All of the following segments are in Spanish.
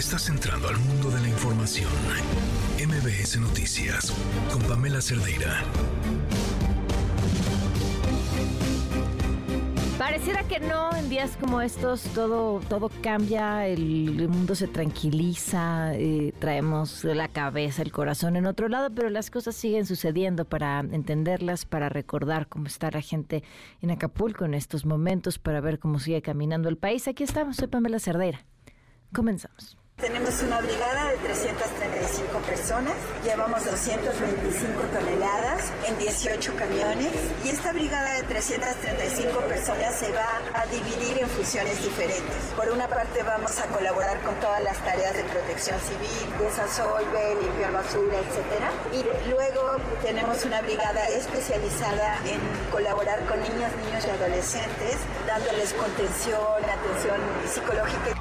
Estás entrando al mundo de la información. MBS Noticias con Pamela Cerdeira. Pareciera que no, en días como estos todo, todo cambia, el, mundo se tranquiliza, eh, traemos la cabeza, el corazón en otro lado, pero las cosas siguen sucediendo para entenderlas, para recordar cómo está la gente en Acapulco en estos momentos, para ver cómo sigue caminando el país. Aquí estamos, soy Pamela Cerdeira. Comenzamos. Tenemos una brigada de 335 personas, llevamos 225 toneladas en 18 camiones y esta brigada de 335 personas se va a dividir en funciones diferentes. Por una parte vamos a colaborar con todas las tareas de protección civil, desasolve, limpiar basura, etc. Y luego tenemos una brigada especializada en colaborar con niñas, niños y adolescentes, dándoles contención, atención psicológica.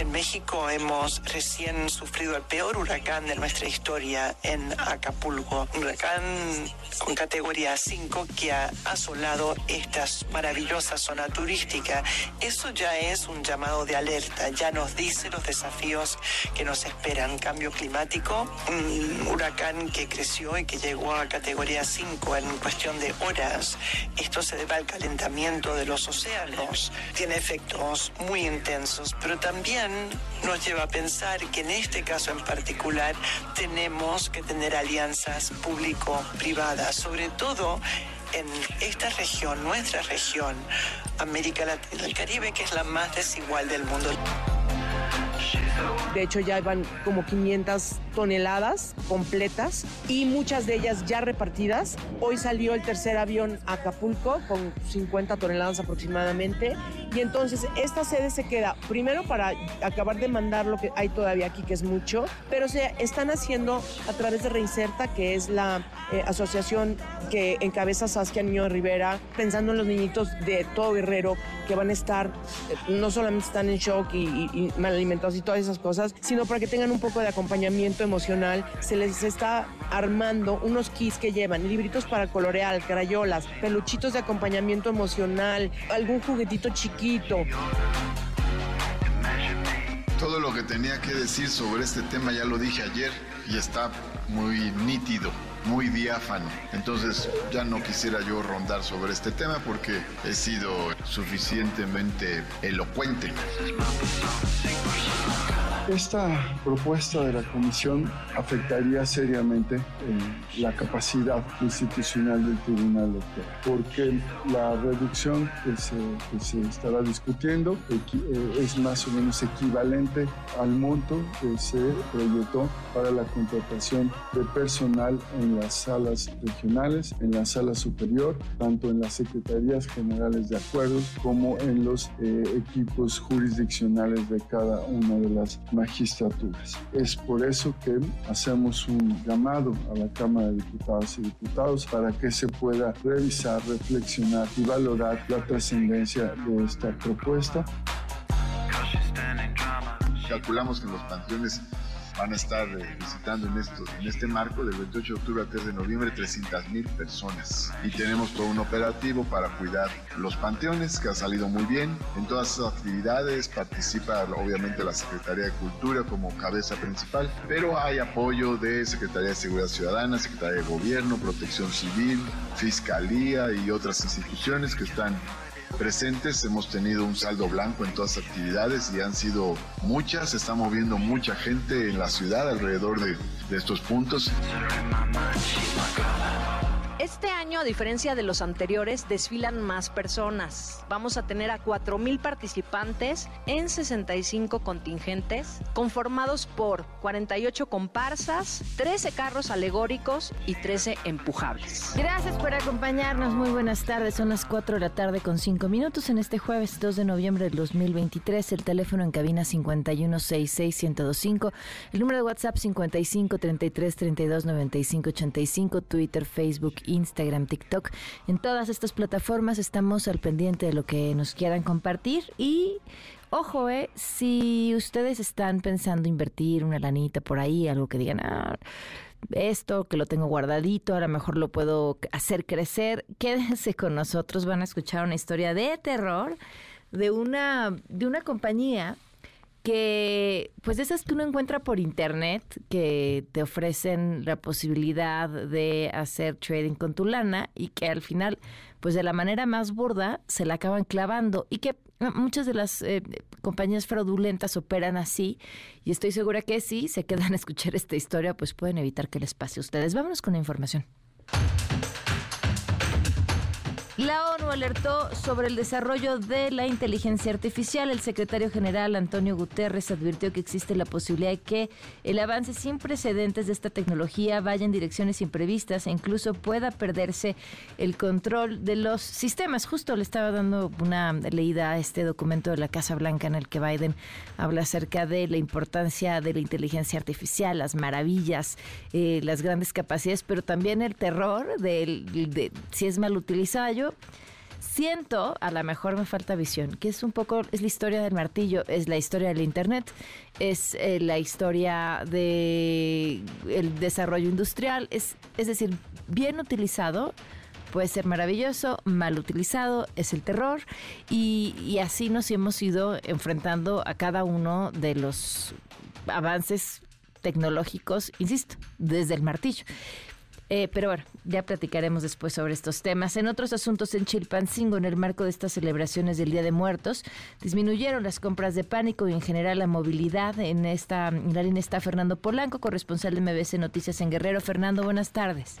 En México hemos recién sufrido el peor huracán de nuestra historia en Acapulco. Un huracán con categoría 5 que ha asolado esta maravillosa zona turística. Eso ya es un llamado de alerta, ya nos dice los desafíos que nos esperan. Cambio climático, un huracán que creció y que llegó a categoría 5 en cuestión de horas. Esto se debe al calentamiento de los océanos. Tiene efectos muy intensos, pero también nos lleva a pensar que en este caso en particular tenemos que tener alianzas público-privadas, sobre todo en esta región, nuestra región, América Latina el Caribe, que es la más desigual del mundo. De hecho, ya van como 500 toneladas completas y muchas de ellas ya repartidas. Hoy salió el tercer avión a Acapulco con 50 toneladas aproximadamente. Y entonces esta sede se queda primero para acabar de mandar lo que hay todavía aquí, que es mucho, pero se están haciendo a través de Reinserta, que es la eh, asociación que encabeza Saskia Niño Rivera, pensando en los niñitos de todo Guerrero que van a estar, eh, no solamente están en shock y, y mal alimentados y todas esas cosas, sino para que tengan un poco de acompañamiento emocional. Se les está armando unos kits que llevan libritos para colorear, crayolas, peluchitos de acompañamiento emocional, algún juguetito chiquito. Todo lo que tenía que decir sobre este tema ya lo dije ayer y está muy nítido, muy diáfano. Entonces ya no quisiera yo rondar sobre este tema porque he sido suficientemente elocuente. Esta propuesta de la Comisión afectaría seriamente eh, la capacidad institucional del Tribunal Electoral, porque la reducción que se, estará discutiendo eh, es más o menos equivalente al monto que se proyectó para la contratación de personal en las salas regionales, en la sala superior, tanto en las secretarías generales de acuerdos como en los eh, equipos jurisdiccionales de cada una de las magistraturas. Es por eso que hacemos un llamado a la Cámara de Diputados y Diputados para que se pueda revisar, reflexionar y valorar la trascendencia de esta propuesta. Calculamos que los panteones van a estar eh, visitando en, esto, en este marco del 28 de octubre al 3 de noviembre 300 mil personas. Y tenemos todo un operativo para cuidar los panteones que ha salido muy bien. En todas esas actividades participa obviamente la Secretaría de Cultura como cabeza principal, pero hay apoyo de Secretaría de Seguridad Ciudadana, Secretaría de Gobierno, Protección Civil, Fiscalía y otras instituciones que están presentes. Hemos tenido un saldo blanco en todas las actividades y han sido muchas. Se está moviendo mucha gente en la ciudad alrededor de, de estos puntos. Este año, a diferencia de los anteriores, desfilan más personas. Vamos a tener a 4.000 participantes en 65 contingentes, conformados por 48 comparsas, 13 carros alegóricos y 13 empujables. Gracias por acompañarnos. Muy buenas tardes. Son las 4 de la tarde con 5 minutos en este jueves 2 de noviembre del 2023. El teléfono en cabina 5166125. El número de WhatsApp 5533329585. Twitter, Facebook, Instagram, TikTok. En todas estas plataformas estamos al pendiente de lo que nos quieran compartir y ojo, eh, si ustedes están pensando invertir una lanita por ahí, algo que digan, ah, esto que lo tengo guardadito, a lo mejor lo puedo hacer crecer, quédense con nosotros, van a escuchar una historia de terror de una, de una compañía que pues esas que uno encuentra por internet que te ofrecen la posibilidad de hacer trading con tu lana y que al final pues de la manera más burda se la acaban clavando y que muchas de las eh, compañías fraudulentas operan así y estoy segura que si se quedan a escuchar esta historia pues pueden evitar que les pase a ustedes. Vámonos con la información. La ONU alertó sobre el desarrollo de la inteligencia artificial. El secretario general Antonio Guterres advirtió que existe la posibilidad de que el avance sin precedentes de esta tecnología vaya en direcciones imprevistas e incluso pueda perderse el control de los sistemas. Justo le estaba dando una leída a este documento de la Casa Blanca en el que Biden habla acerca de la importancia de la inteligencia artificial, las maravillas, eh, las grandes capacidades, pero también el terror de, de si es mal utilizado Siento, a lo mejor me falta visión, que es un poco, es la historia del martillo, es la historia del Internet, es eh, la historia del el desarrollo industrial, es, es decir, bien utilizado, puede ser maravilloso, mal utilizado es el terror y, y, así nos hemos ido enfrentando a cada uno de los avances tecnológicos, insisto, desde el martillo. Eh, pero bueno, ya platicaremos después sobre estos temas. En otros asuntos, en Chilpancingo, en el marco de estas celebraciones del Día de Muertos, disminuyeron las compras de pánico y en general la movilidad. En esta en la línea está Fernando Polanco, corresponsal de MBC Noticias en Guerrero. Fernando, buenas tardes.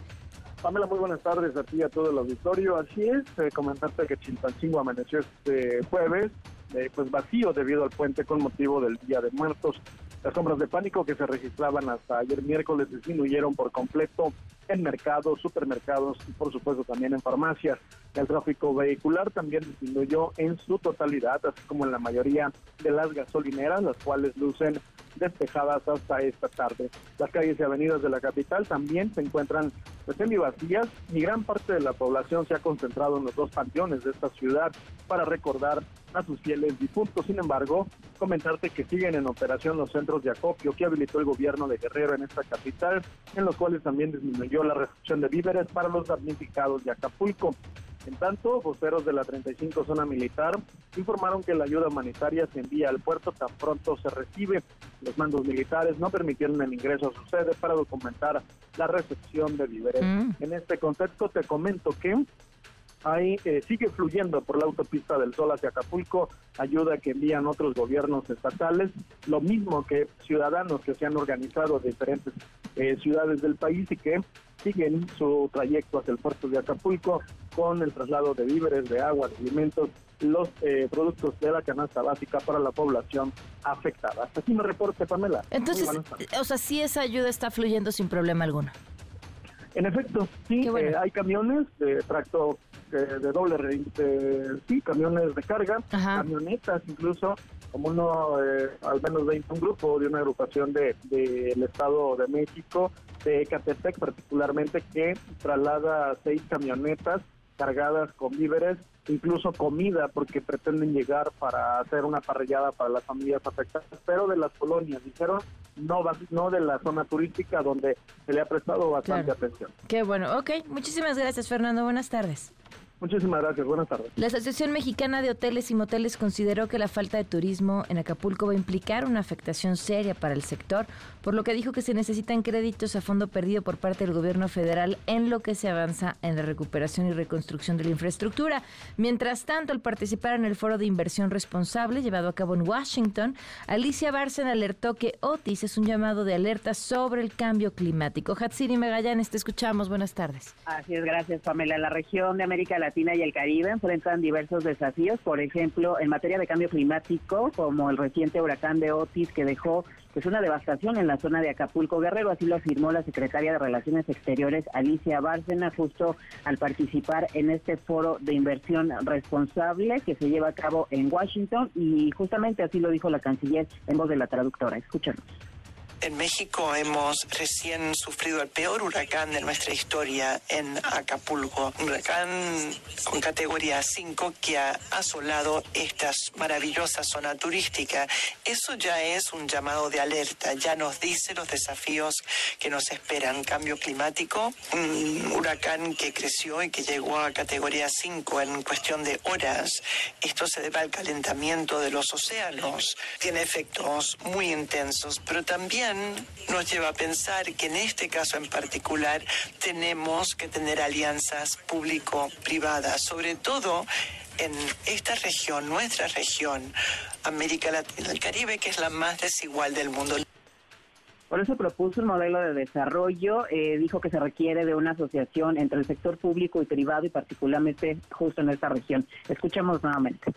Pamela, muy buenas tardes a ti y a todo el auditorio. Así es, eh, comentarte que Chilpancingo amaneció este jueves eh, pues vacío debido al puente con motivo del Día de Muertos. Las compras de pánico que se registraban hasta ayer miércoles disminuyeron por completo en mercados, supermercados y por supuesto también en farmacias. El tráfico vehicular también disminuyó en su totalidad, así como en la mayoría de las gasolineras, las cuales lucen despejadas hasta esta tarde. Las calles y avenidas de la capital también se encuentran pues, vacías y gran parte de la población se ha concentrado en los dos panteones de esta ciudad para recordar a sus fieles difuntos. Sin embargo, comentarte que siguen en operación los centros de acopio que habilitó el gobierno de Guerrero en esta capital, en los cuales también disminuyó la recepción de víveres para los damnificados de Acapulco. En tanto, voceros de la 35 Zona Militar informaron que la ayuda humanitaria se envía al puerto tan pronto se recibe. Los mandos militares no permitieron el ingreso a su sede para documentar la recepción de víveres. Mm. En este contexto te comento que ahí eh, sigue fluyendo por la autopista del Sol hacia Acapulco, ayuda que envían otros gobiernos estatales, lo mismo que ciudadanos que se han organizado de diferentes eh, ciudades del país y que siguen su trayecto hacia el puerto de Acapulco con el traslado de víveres, de agua, de alimentos, los eh, productos de la canasta básica para la población afectada. Hasta aquí me reporte, Pamela. Entonces, o sea, sí esa ayuda está fluyendo sin problema alguno. En efecto, sí, hay camiones de tracto de doble, sí, camiones de carga, camionetas incluso, como uno, eh, al menos de un grupo de una agrupación del de, Estado de México, de Ecatepec particularmente, que traslada seis camionetas cargadas con víveres, incluso comida, porque pretenden llegar para hacer una parrillada para las familias afectadas, pero de las colonias, dijeron, no, no de la zona turística donde se le ha prestado bastante atención. Qué bueno, ok, muchísimas gracias Fernando, buenas tardes. Muchísimas gracias, buenas tardes. La Asociación Mexicana de Hoteles y Moteles consideró que la falta de turismo en Acapulco va a implicar una afectación seria para el sector, por lo que dijo que se necesitan créditos a fondo perdido por parte del gobierno federal en lo que se avanza en la recuperación y reconstrucción de la infraestructura. Mientras tanto, al participar en el foro de inversión responsable llevado a cabo en Washington, Alicia Barsen alertó que Otis es un llamado de alerta sobre el cambio climático. Hatsiri Magallanes, te escuchamos. Buenas tardes. Así es, gracias, Pamela. La región de América Latina Latina y el Caribe enfrentan diversos desafíos, por ejemplo, en materia de cambio climático, como el reciente huracán de Otis que dejó pues una devastación en la zona de Acapulco Guerrero, así lo afirmó la secretaria de Relaciones Exteriores Alicia Bárcena justo al participar en este foro de inversión responsable que se lleva a cabo en Washington y justamente así lo dijo la canciller en voz de la traductora. Escúchanos En México hemos recién sufrido el peor huracán de nuestra historia en Acapulco, un huracán con categoría 5 que ha asolado esta maravillosa zona turística. Eso ya es un llamado de alerta, ya nos dice los desafíos que nos esperan. Cambio climático, un huracán que creció y que llegó a categoría 5 en cuestión de horas. Esto se debe al calentamiento de los océanos. Tiene efectos muy intensos, pero también nos lleva a pensar que en este caso en particular tenemos que tener alianzas público-privadas, sobre todo en esta región, nuestra región, América Latina el Caribe, que es la más desigual del mundo. Por eso propuso un modelo de desarrollo, eh, dijo que se requiere de una asociación entre el sector público y privado y particularmente justo en esta región. Escuchemos nuevamente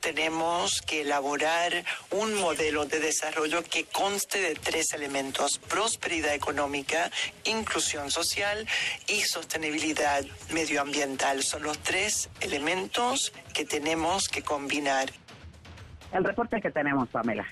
tenemos que elaborar un modelo de desarrollo que conste de tres elementos, prosperidad económica, inclusión social y sostenibilidad medioambiental. Son los tres elementos que tenemos que combinar. El reporte que tenemos, Pamela.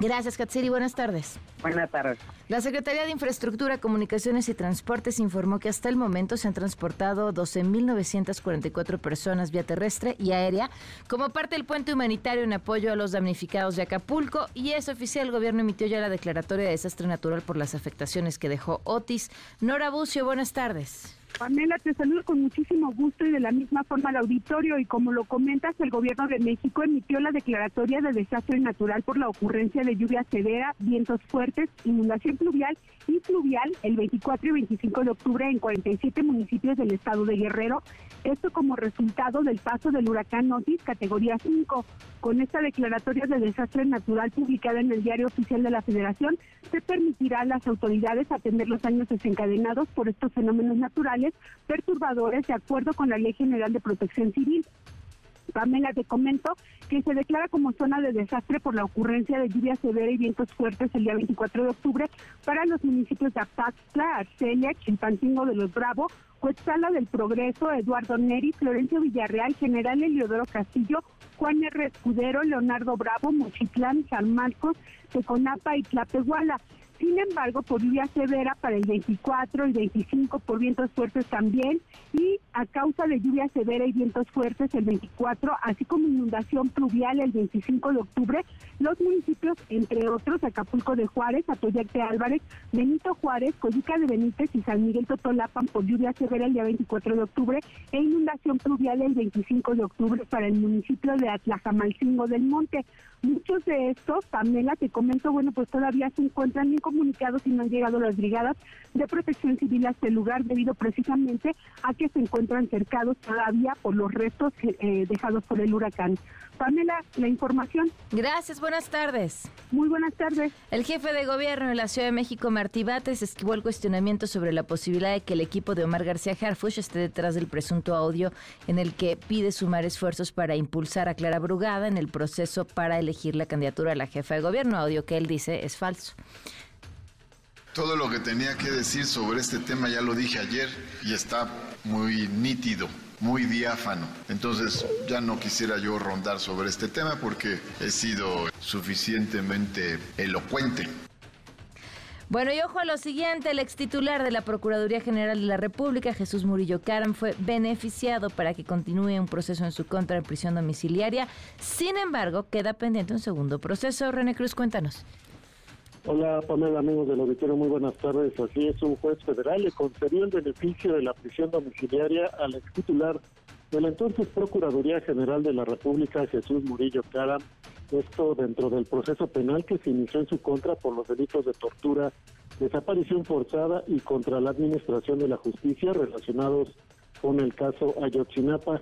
Gracias, Katsiri. Buenas tardes. Buenas tardes. La Secretaría de Infraestructura, Comunicaciones y Transportes informó que hasta el momento se han transportado 12.944 personas vía terrestre y aérea como parte del puente humanitario en apoyo a los damnificados de Acapulco y es oficial. El gobierno emitió ya la declaratoria de desastre natural por las afectaciones que dejó Otis. Nora Bucio, buenas tardes. Pamela, te saludo con muchísimo gusto y de la misma forma al auditorio. Y como lo comentas, el gobierno de México emitió la declaratoria de desastre natural por la ocurrencia de lluvia severa, vientos fuertes, inundación pluvial y fluvial el 24 y 25 de octubre en 47 municipios del estado de Guerrero. Esto como resultado del paso del huracán Otis, categoría 5. Con esta declaratoria de desastre natural publicada en el Diario Oficial de la Federación, se permitirá a las autoridades atender los daños desencadenados por estos fenómenos naturales perturbadores de acuerdo con la Ley General de Protección Civil. Pamela, te comento que se declara como zona de desastre por la ocurrencia de lluvia severa y vientos fuertes el día 24 de octubre para los municipios de Apaxtla, Arcelia, Chimpancingo de los Bravo, Cuetzala del Progreso, Eduardo Neri, Florencio Villarreal, General Eliodoro Castillo, Juan R. Escudero, Leonardo Bravo, Mochitlán, San Marcos, Teconapa y Tlapehuala. Sin embargo, por lluvia severa para el 24, el 25, por vientos fuertes también, y a causa de lluvia severa y vientos fuertes el 24, así como inundación pluvial el 25 de octubre, los municipios, entre otros, Acapulco de Juárez, Atoyac de Álvarez, Benito Juárez, Coyica de Benítez y San Miguel Totolapan por lluvia severa el día 24 de octubre e inundación pluvial el 25 de octubre para el municipio de Atlajamalcingo del Monte. Muchos de estos, Pamela, te comento, bueno, pues todavía se encuentran incomunicados y no han llegado las brigadas de protección civil a este lugar debido precisamente a que se encuentran cercados todavía por los restos eh, dejados por el huracán. Pamela, la información. Gracias, buenas tardes. Muy buenas tardes. El jefe de gobierno de la Ciudad de México, Martí Bates, esquivó el cuestionamiento sobre la posibilidad de que el equipo de Omar García Harfuch esté detrás del presunto audio en el que pide sumar esfuerzos para impulsar a Clara Brugada en el proceso para elegir la candidatura a la jefa de gobierno, audio que él dice es falso. Todo lo que tenía que decir sobre este tema ya lo dije ayer y está muy nítido muy diáfano. Entonces ya no quisiera yo rondar sobre este tema porque he sido suficientemente elocuente. Bueno, y ojo a lo siguiente, el ex titular de la Procuraduría General de la República, Jesús Murillo Caram, fue beneficiado para que continúe un proceso en su contra en prisión domiciliaria. Sin embargo, queda pendiente un segundo proceso. René Cruz, cuéntanos. Hola Pamela, amigos del auditorio, muy buenas tardes. Así es, un juez federal le concedió el beneficio de la prisión domiciliaria al ex titular de la entonces Procuraduría General de la República, Jesús Murillo Caram. Esto dentro del proceso penal que se inició en su contra por los delitos de tortura, desaparición forzada y contra la administración de la justicia relacionados con el caso Ayotzinapa.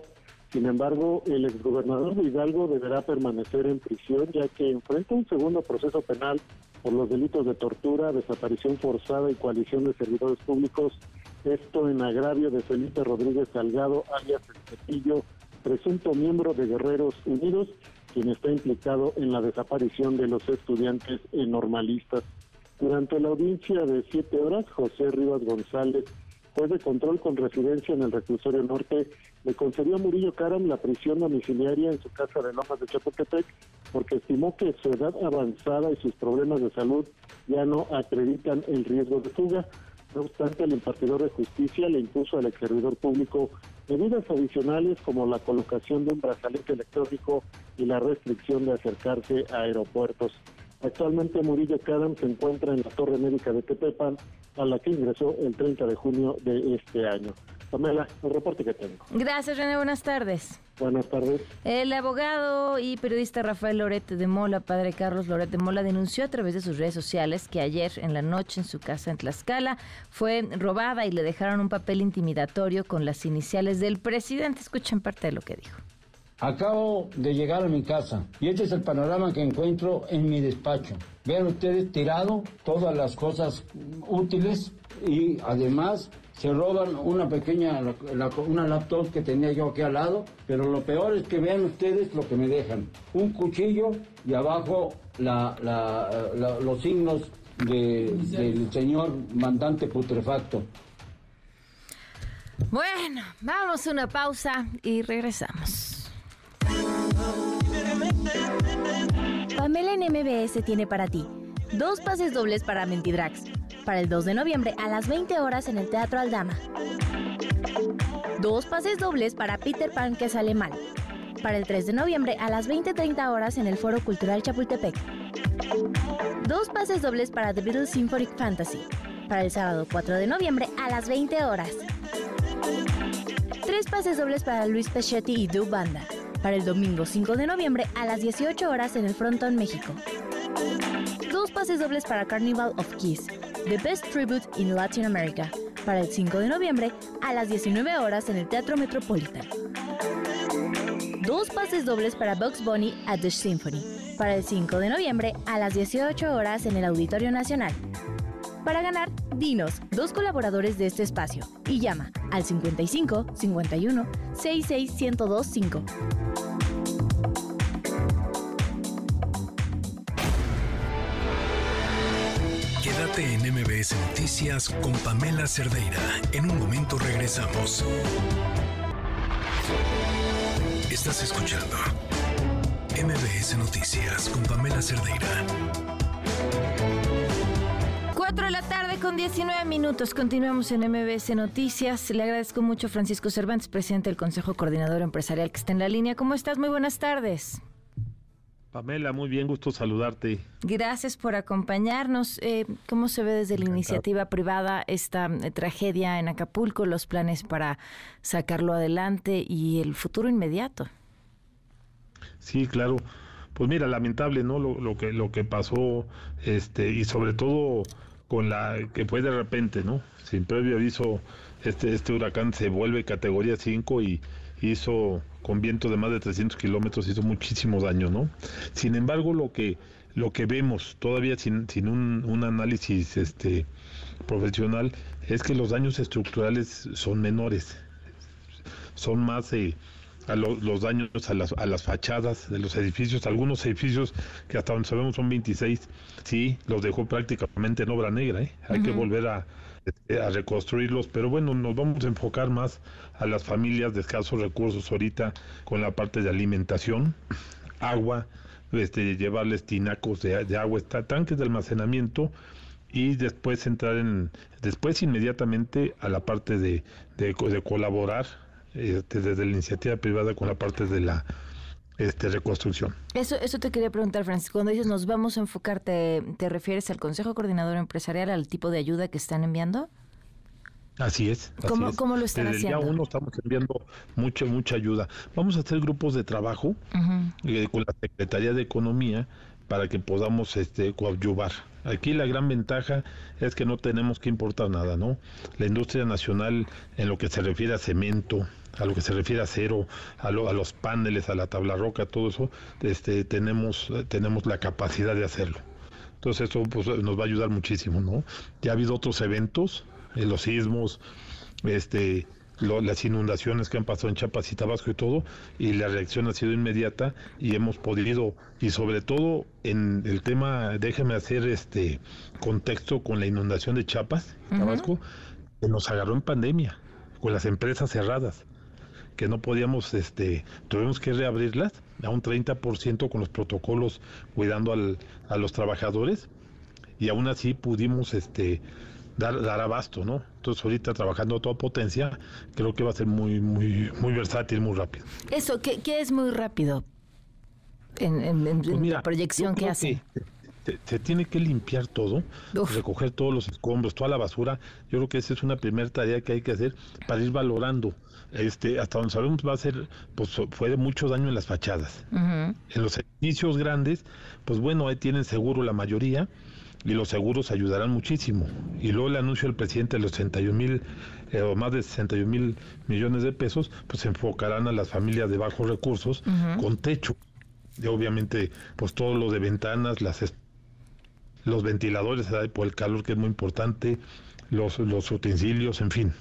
Sin embargo, el exgobernador de Hidalgo deberá permanecer en prisión ya que enfrenta un segundo proceso penal por los delitos de tortura, desaparición forzada y coalición de servidores públicos. Esto en agravio de Felipe Rodríguez Salgado, alias El presunto miembro de Guerreros Unidos, quien está implicado en la desaparición de los estudiantes normalistas. Durante la audiencia de siete horas, José Rivas González juez de control con residencia en el reclusorio norte, le concedió a Murillo Caram la prisión domiciliaria en su casa de Lomas de Chapultepec porque estimó que su edad avanzada y sus problemas de salud ya no acreditan el riesgo de fuga. No obstante, el impartidor de justicia le impuso al ex servidor público medidas adicionales como la colocación de un brazalete electrónico y la restricción de acercarse a aeropuertos. Actualmente Murillo Cadam se encuentra en la Torre Médica de Tepepan, a la que ingresó el 30 de junio de este año. Pamela, el reporte que tengo. Gracias, René. Buenas tardes. Buenas tardes. El abogado y periodista Rafael Lorete de Mola, padre Carlos Lorete de Mola, denunció a través de sus redes sociales que ayer en la noche en su casa en Tlaxcala fue robada y le dejaron un papel intimidatorio con las iniciales del presidente. Escuchen parte de lo que dijo. Acabo de llegar a mi casa y este es el panorama que encuentro en mi despacho. Vean ustedes tirado todas las cosas útiles y además se roban una pequeña, una laptop que tenía yo aquí al lado, pero lo peor es que vean ustedes lo que me dejan. Un cuchillo y abajo los signos del señor mandante putrefacto. Bueno, vamos a una pausa y regresamos. Pamela en MBS tiene para ti dos pases dobles para Mentidrax, para el 2 de noviembre a las 20 horas en el Teatro Aldama. Dos pases dobles para Peter Pan que sale mal, para el 3 de noviembre a las 20.30 horas en el Foro Cultural Chapultepec. Dos pases dobles para The Beatles Symphonic Fantasy, para el sábado 4 de noviembre a las 20 horas. Tres pases dobles para Luis Pechetti y Du Banda, para el domingo 5 de noviembre a las 18 horas en el Frontón México. Dos pases dobles para Carnival of Kiss, The Best Tribute in Latin America, para el 5 de noviembre a las 19 horas en el Teatro Metropolitan. Dos pases dobles para Bugs Bunny at the Symphony, para el 5 de noviembre a las 18 horas en el Auditorio Nacional. Para ganar, dinos dos colaboradores de este espacio y llama al 55 51 66 1025. Quédate en MBS Noticias con Pamela Cerdeira. En un momento regresamos. Estás escuchando MBS Noticias con Pamela Cerdeira. 4 de la tarde con 19 minutos. Continuamos en MBS Noticias. Le agradezco mucho a Francisco Cervantes, presidente del Consejo Coordinador Empresarial que está en la línea. ¿Cómo estás? Muy buenas tardes. Pamela, muy bien, gusto saludarte. Gracias por acompañarnos. Eh, ¿Cómo se ve desde la iniciativa privada esta eh, tragedia en Acapulco, los planes para sacarlo adelante y el futuro inmediato? Sí, claro. Pues mira, lamentable, ¿no? Lo, lo que lo que pasó, este y sobre todo con la que fue de repente, ¿no? Sin previo aviso, este este huracán se vuelve categoría 5 y hizo con viento de más de 300 kilómetros, hizo muchísimo daño, ¿no? Sin embargo, lo que, lo que vemos todavía sin, sin un, un análisis este, profesional es que los daños estructurales son menores, son más eh, a los daños a las, a las fachadas de los edificios, algunos edificios que hasta donde sabemos son 26, sí, los dejó prácticamente en obra negra, ¿eh? hay que volver a, este, a reconstruirlos, pero bueno, nos vamos a enfocar más a las familias de escasos recursos ahorita con la parte de alimentación, agua, este, llevarles tinacos de, de agua, tanques de almacenamiento y después entrar en, después inmediatamente a la parte de, de, de colaborar este, desde la iniciativa privada con la parte de la este, reconstrucción. Eso, eso te quería preguntar, Francisco. Cuando dices nos vamos a enfocar, ¿te, refieres al Consejo Coordinador Empresarial, al tipo de ayuda que están enviando? Así es. ¿Cómo, ¿Cómo, lo están Desde haciendo? Ya uno estamos enviando mucha, mucha ayuda. Vamos a hacer grupos de trabajo eh, con la Secretaría de Economía para que podamos este, coadyuvar. Aquí la gran ventaja es que no tenemos que importar nada, ¿no? La industria nacional en lo que se refiere a cemento, a lo que se refiere a acero, a, lo, a los paneles, a la tabla roca, todo eso, este, tenemos, tenemos la capacidad de hacerlo. Entonces eso pues, nos va a ayudar muchísimo, ¿no? Ya ha habido otros eventos, eh, los sismos, este, lo, las inundaciones que han pasado en Chiapas y Tabasco y todo, y la reacción ha sido inmediata y hemos podido, y sobre todo en el tema, déjeme hacer este contexto con la inundación de Chiapas, Tabasco, que nos agarró en pandemia, con las empresas cerradas que no podíamos, este, tuvimos que reabrirlas a un 30% con los protocolos cuidando al, a los trabajadores y aún así pudimos este dar, dar abasto, ¿no? Entonces ahorita trabajando a toda potencia, creo que va a ser muy, muy, muy versátil, muy rápido. Eso, ¿qué, qué es muy rápido? En, en, en Pues mira, la proyección que hace. Se, se tiene que limpiar todo, recoger todos los escombros, toda la basura. Yo creo que esa es una primera tarea que hay que hacer para ir valorando. Este, hasta donde sabemos va a ser, pues fue de mucho daño en las fachadas. En los edificios grandes, pues bueno, ahí tienen seguro la mayoría y los seguros ayudarán muchísimo. Y luego el anuncio del presidente de los 61 mil eh, o más de 61 mil millones de pesos, pues se enfocarán a las familias de bajos recursos con techo. Y obviamente, pues todo lo de ventanas, las los ventiladores por el calor que es muy importante, los, los utensilios, en fin.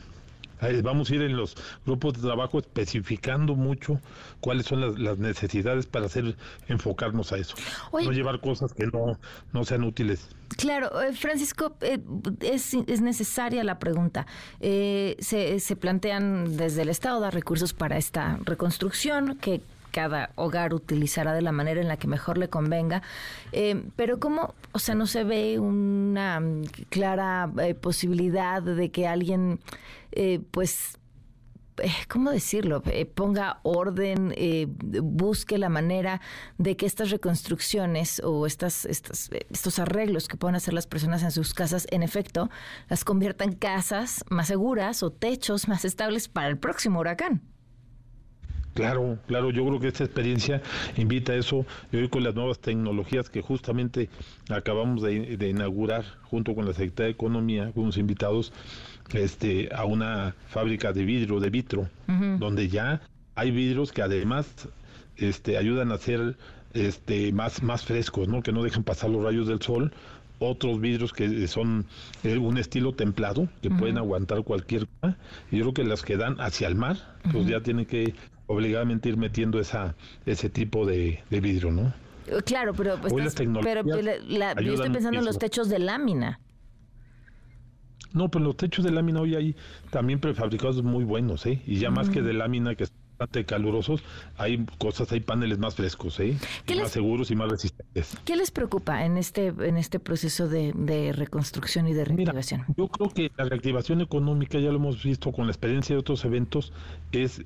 Vamos a ir en los grupos de trabajo especificando mucho cuáles son las, las necesidades para hacer enfocarnos a eso. Oye. no llevar cosas que no, no sean útiles. Claro, eh, Francisco, eh, es, es necesaria la pregunta. Eh, se, se plantean desde el Estado dar recursos para esta reconstrucción que cada hogar utilizará de la manera en la que mejor le convenga, Eh, pero ¿cómo, o sea, no se ve una clara eh, posibilidad de que alguien, eh, pues, eh, ¿cómo decirlo? Eh, ponga orden, eh, busque la manera de que estas reconstrucciones o estas, estas, estos arreglos que puedan hacer las personas en sus casas, en efecto, las conviertan en casas más seguras o techos más estables para el próximo huracán. Claro, claro, yo creo que esta experiencia invita a eso. Y hoy con las nuevas tecnologías que justamente acabamos de, de inaugurar junto con la Secretaría de Economía, con unos invitados, este, a una fábrica de vidrio, de vitro, donde ya hay vidrios que además este, ayudan a ser este, más, más frescos, ¿no? que no dejan pasar los rayos del sol. Otros vidrios que son eh, un estilo templado, que pueden aguantar cualquier cosa. Y yo creo que las que dan hacia el mar, pues ya tienen que obligadamente ir metiendo esa, ese tipo de, de vidrio, ¿no? Claro, pero, pues, estás- pero la- la- yo estoy pensando en los techos de lámina. No, pues los techos de lámina hoy hay también prefabricados muy buenos, ¿eh? Y ya más que de lámina, que son bastante calurosos, hay cosas, hay paneles más frescos, ¿eh? Y más seguros y más resistentes. ¿Qué les preocupa en este, en este proceso de, de reconstrucción y de reactivación? Yo creo que la reactivación económica, ya lo hemos visto con la experiencia de otros eventos, es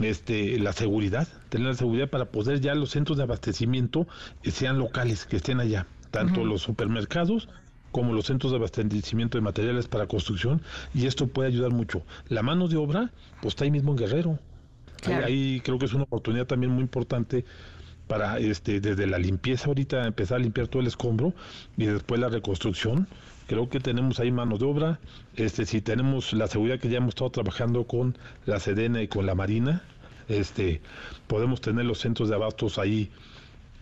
este la seguridad, tener la seguridad para poder ya los centros de abastecimiento eh, sean locales, que estén allá, tanto los supermercados como los centros de abastecimiento de materiales para construcción, y esto puede ayudar mucho. La mano de obra, pues está ahí mismo en Guerrero. Ahí- Claro. ahí creo que es una oportunidad también muy importante para este desde la limpieza ahorita empezar a limpiar todo el escombro y después la reconstrucción creo que tenemos ahí mano de obra este si tenemos la seguridad que ya hemos estado trabajando con la Sedena y con la Marina este podemos tener los centros de abastos ahí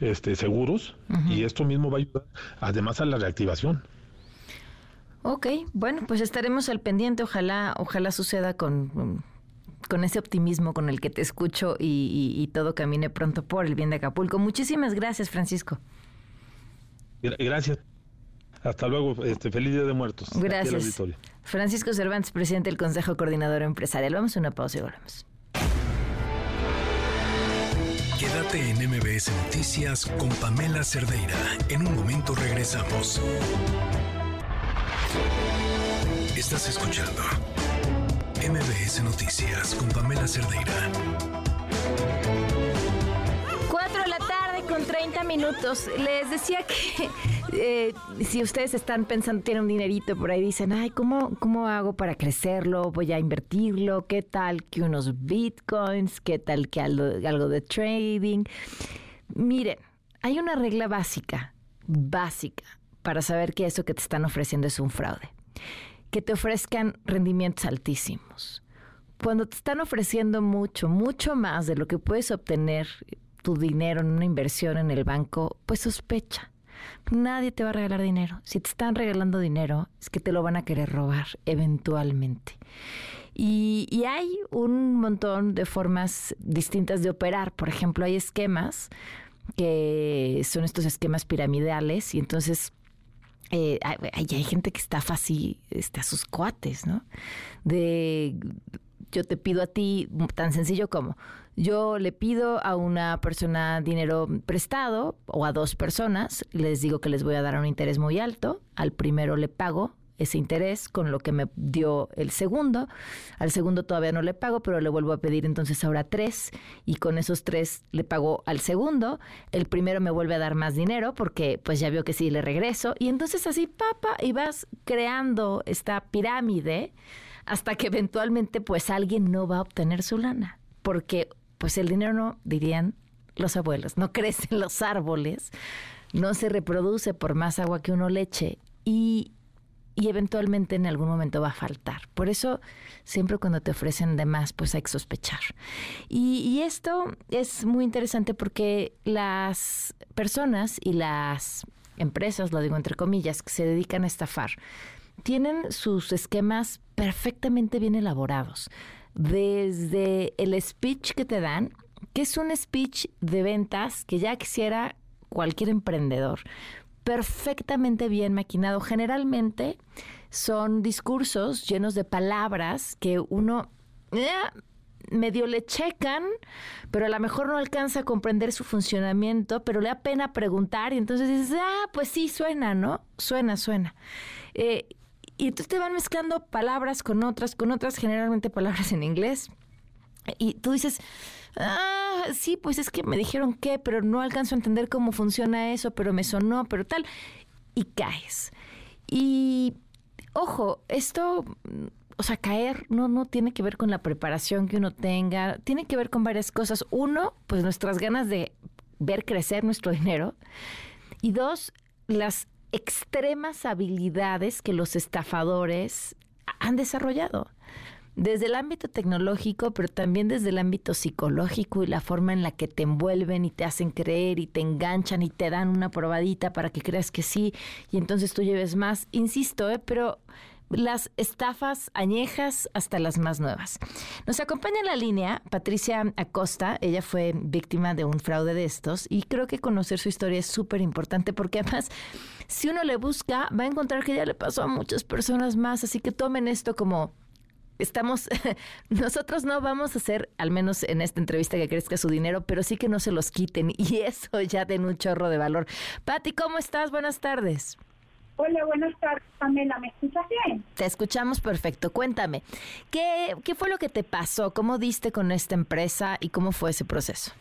este seguros y esto mismo va a ayudar además a la reactivación Ok, bueno, pues estaremos al pendiente. Ojalá, ojalá suceda con, con ese optimismo con el que te escucho y, y- y todo camine pronto por el bien de Acapulco. Muchísimas gracias, Francisco. Gra- gracias hasta luego este feliz día de muertos Gracias. Francisco Cervantes, presidente del Consejo Coordinador Empresarial. Vamos a una pausa y volvemos. Quédate en MBS Noticias con Pamela Cerdeira. En un momento regresamos. Estás escuchando MBS Noticias con Pamela Cerdeira. 4 de la tarde con 30 minutos. Les decía que eh, si ustedes están pensando, tienen un dinerito por ahí, dicen, ay, ¿cómo, ¿cómo hago para crecerlo? Voy a invertirlo. ¿Qué tal que unos bitcoins? ¿Qué tal que algo, algo de trading? Miren, hay una regla básica, básica, para saber que eso que te están ofreciendo es un fraude. Que te ofrezcan rendimientos altísimos. Cuando te están ofreciendo mucho, mucho más de lo que puedes obtener tu dinero en una inversión en el banco, pues sospecha. Nadie te va a regalar dinero. Si te están regalando dinero, es que te lo van a querer robar eventualmente. Y, hay un montón de formas distintas de operar. Por ejemplo, hay esquemas que son estos esquemas piramidales y entonces eh, hay, gente que estafa así este, a sus cuates, ¿no? De yo te pido a ti, tan sencillo como, yo le pido a una persona dinero prestado o a dos personas, les digo que les voy a dar un interés muy alto, al primero le pago ese interés con lo que me dio el segundo. Al segundo todavía no le pago, pero le vuelvo a pedir entonces ahora tres y con esos tres le pago al segundo. El primero me vuelve a dar más dinero porque pues ya vio que sí le regreso y entonces así papa y vas creando esta pirámide hasta que eventualmente pues alguien no va a obtener su lana porque pues el dinero no dirían los abuelos, no crece en los árboles, no se reproduce por más agua que uno le eche y y eventualmente en algún momento va a faltar. Por eso siempre cuando te ofrecen de más, pues hay que sospechar. Y, esto es muy interesante porque las personas y las empresas, lo digo entre comillas, que se dedican a estafar, tienen sus esquemas perfectamente bien elaborados. Desde el speech que te dan, que es un speech de ventas que ya quisiera cualquier emprendedor, perfectamente bien maquinado. Generalmente son discursos llenos de palabras que uno eh, medio le checan, pero a lo mejor no alcanza a comprender su funcionamiento, pero le da pena preguntar y entonces dices, ah, pues sí, suena, ¿no? Suena, suena. Eh, y entonces te van mezclando palabras con otras, con otras, generalmente palabras en inglés. Y tú dices, ah, sí, pues es que me dijeron que, pero no alcanzo a entender cómo funciona eso, pero me sonó, pero tal, y caes. Y ojo, esto, o sea, caer no, no tiene que ver con la preparación que uno tenga, tiene que ver con varias cosas. Uno, pues nuestras ganas de ver crecer nuestro dinero. Y dos, las extremas habilidades que los estafadores han desarrollado desde el ámbito tecnológico, pero también desde el ámbito psicológico y la forma en la que te envuelven y te hacen creer y te enganchan y te dan una probadita para que creas que sí y entonces tú lleves más. Insisto, ¿eh? pero las estafas añejas hasta las más nuevas. Nos acompaña en la línea Patricia Acosta, ella fue víctima de un fraude de estos y creo que conocer su historia es súper importante porque además si uno le busca va a encontrar que ya le pasó a muchas personas más, así que tomen esto como estamos, nosotros no vamos a hacer, al menos en esta entrevista, que crezca su dinero, pero sí que no se los quiten y eso ya den un chorro de valor. Patti, ¿cómo estás? Buenas tardes. Hola, buenas tardes, Pamela. ¿Me escuchas bien? Te escuchamos perfecto. Cuéntame, ¿qué, ¿qué fue lo que te pasó? ¿Cómo diste con esta empresa y cómo fue ese proceso?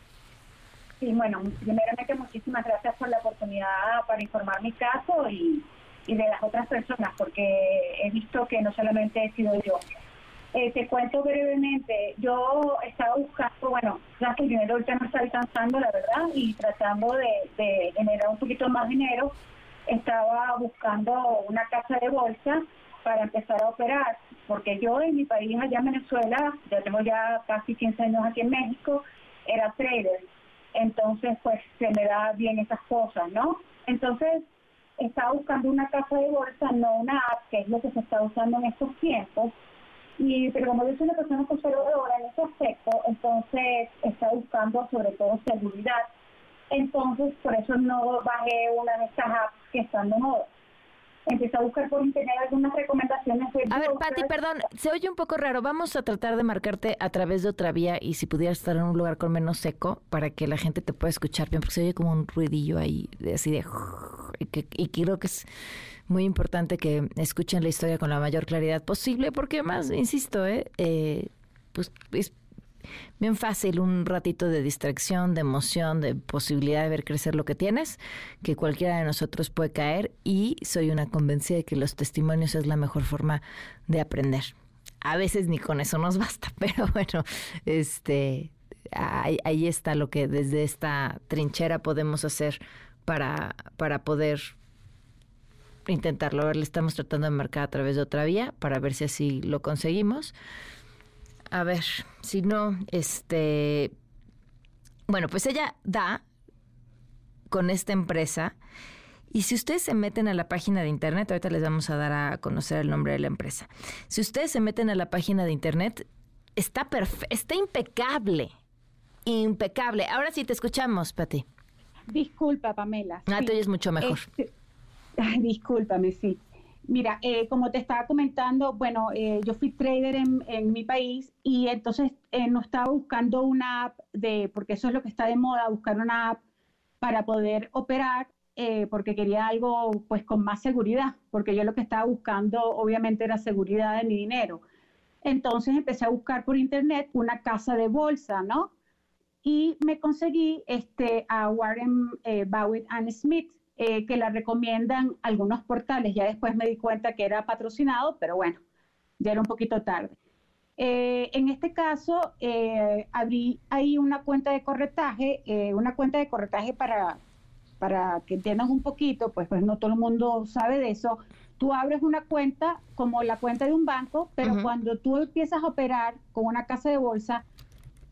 Sí, bueno, primeramente muchísimas gracias por la oportunidad para informar mi caso y, y de las otras personas, porque he visto que no solamente he sido yo. Eh, te cuento brevemente, yo estaba buscando, bueno, ya que dinero ahorita no está alcanzando, la verdad, y tratando de, generar un poquito más dinero, estaba buscando una casa de bolsa para empezar a operar, porque yo en mi país, allá en Venezuela, ya tengo ya casi 15 años aquí en México, era trader, entonces pues se me da bien esas cosas, ¿no? Entonces estaba buscando una casa de bolsa, no una app, que es lo que se está usando en estos tiempos, y, pero como yo soy una persona conservadora en ese aspecto, entonces está buscando sobre todo seguridad. Entonces, por eso no bajé una de estas apps que están de moda. Empecé a buscar por internet algunas recomendaciones. a ver, Pati, perdón, se oye un poco raro. Vamos a tratar de marcarte a través de otra vía y si pudieras estar en un lugar con menos seco para que la gente te pueda escuchar bien, porque se oye como un ruidillo ahí, así de... Y, que, y creo que es muy importante que escuchen la historia con la mayor claridad posible, porque más, insisto, ¿eh? eh pues es bien fácil un ratito de distracción, de emoción, de posibilidad de ver crecer lo que tienes, que cualquiera de nosotros puede caer y soy una convencida de que los testimonios es la mejor forma de aprender. A veces ni con eso nos basta, pero bueno, este ahí, ahí está lo que desde esta trinchera podemos hacer para, para poder intentarlo. A ver, le estamos tratando de marcar a través de otra vía para ver si así lo conseguimos. A ver, si no, este... Bueno, pues ella da con esta empresa. Y si ustedes se meten a la página de internet, ahorita les vamos a dar a conocer el nombre de la empresa. Si ustedes se meten a la página de internet, está está impecable. Impecable. Ahora sí te escuchamos, Pati. Disculpa, Pamela. Ah, sí. tú oyes mucho mejor. Este, Ay, discúlpame, sí. Mira, eh, como te estaba comentando, bueno, eh, yo fui trader en, en, mi país y entonces eh, no estaba buscando una app de, porque eso es lo que está de moda, buscar una app para poder operar, eh, porque quería algo pues con más seguridad, porque yo lo que estaba buscando obviamente era seguridad de mi dinero. Entonces empecé a buscar por internet una casa de bolsa, ¿no? Y me conseguí este, a Warren eh, Bowett and Smith, eh, que la recomiendan algunos portales. Ya después me di cuenta que era patrocinado, pero bueno, ya era un poquito tarde. Eh, en este caso, eh, abrí ahí una cuenta de corretaje, eh, una cuenta de corretaje para, para que entiendan un poquito, pues, pues no todo el mundo sabe de eso. Tú abres una cuenta como la cuenta de un banco, pero cuando tú empiezas a operar con una casa de bolsa,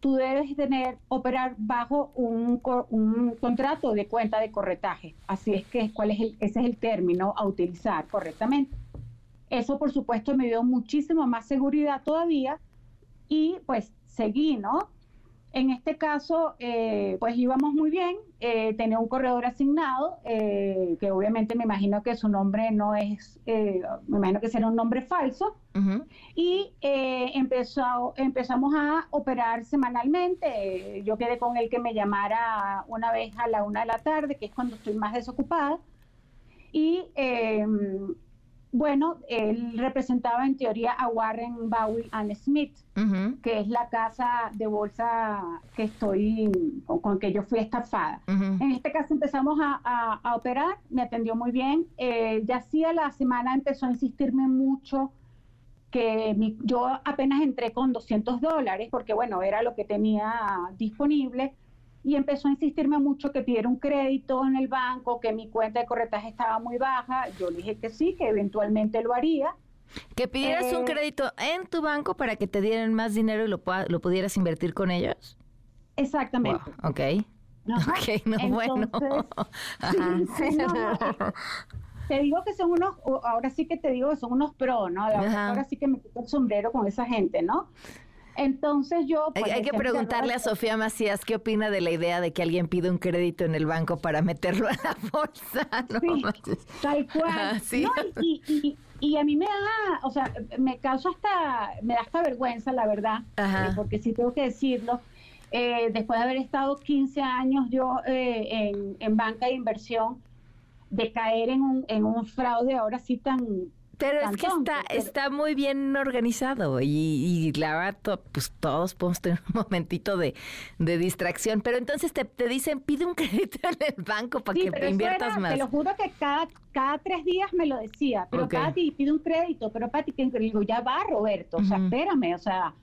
tú debes tener, operar bajo un, un contrato de cuenta de corretaje. Así es que cuál es el, ese es el término a utilizar correctamente. Eso, por supuesto, me dio muchísimo más seguridad todavía y pues seguí, ¿no? En este caso, eh, pues íbamos muy bien, eh, tenía un corredor asignado, eh, que obviamente me imagino que su nombre no es, me imagino que será un nombre falso, y eh, empezó, empezamos a operar semanalmente. Yo quedé con él que me llamara una vez a la una de la tarde, que es cuando estoy más desocupada. Y eh, bueno, él representaba en teoría a Warren Bowie and Smith, que es la casa de bolsa que estoy, con, con que yo fui estafada. En este caso empezamos a, a- a operar, me atendió muy bien. Eh, ya hacía la semana empezó a insistirme mucho que mi- yo apenas entré con 200 dólares, porque bueno, era lo que tenía disponible, y empezó a insistirme mucho que pidiera un crédito en el banco, que mi cuenta de corretaje estaba muy baja. Yo le dije que sí, que eventualmente lo haría. Que pidieras un Eh, crédito en tu banco para que te dieran más dinero y lo, lo pudieras invertir con ellos. Exactamente. Wow, ok. Ajá. Ok, no, bueno. Entonces, Ajá. sí, sí, no, no, eh, te digo que son unos, ahora sí que te digo que son unos pro, ¿no? La-. Ahora sí que me quito el sombrero con esa gente, ¿no? Entonces yo... Hay, pues, hay que preguntarle a "Roberto, Sofía Macías qué opina de la idea de que alguien pide un crédito en el banco para meterlo a la bolsa. No manches. Tal cual. Sí. No, y, y- y a mí me da, o sea, me causa hasta, me da hasta vergüenza, la verdad, eh, porque sí tengo que decirlo. eh, después de haber estado 15 años yo eh, en, en banca de inversión, de caer en un, en un fraude ahora sí tan... Pero es que está, pero- está muy bien organizado y, y la verdad, to- pues todos podemos tener un momentito de, de distracción. Pero entonces te, te dicen, pide un crédito en el banco para Sí, que pero inviertas era, más. Te lo juro que cada, cada tres días me lo decía. Pero Ok. Pati, pide un crédito, pero Pati, que digo, ya va, Roberto. O sea, espérame, o sea,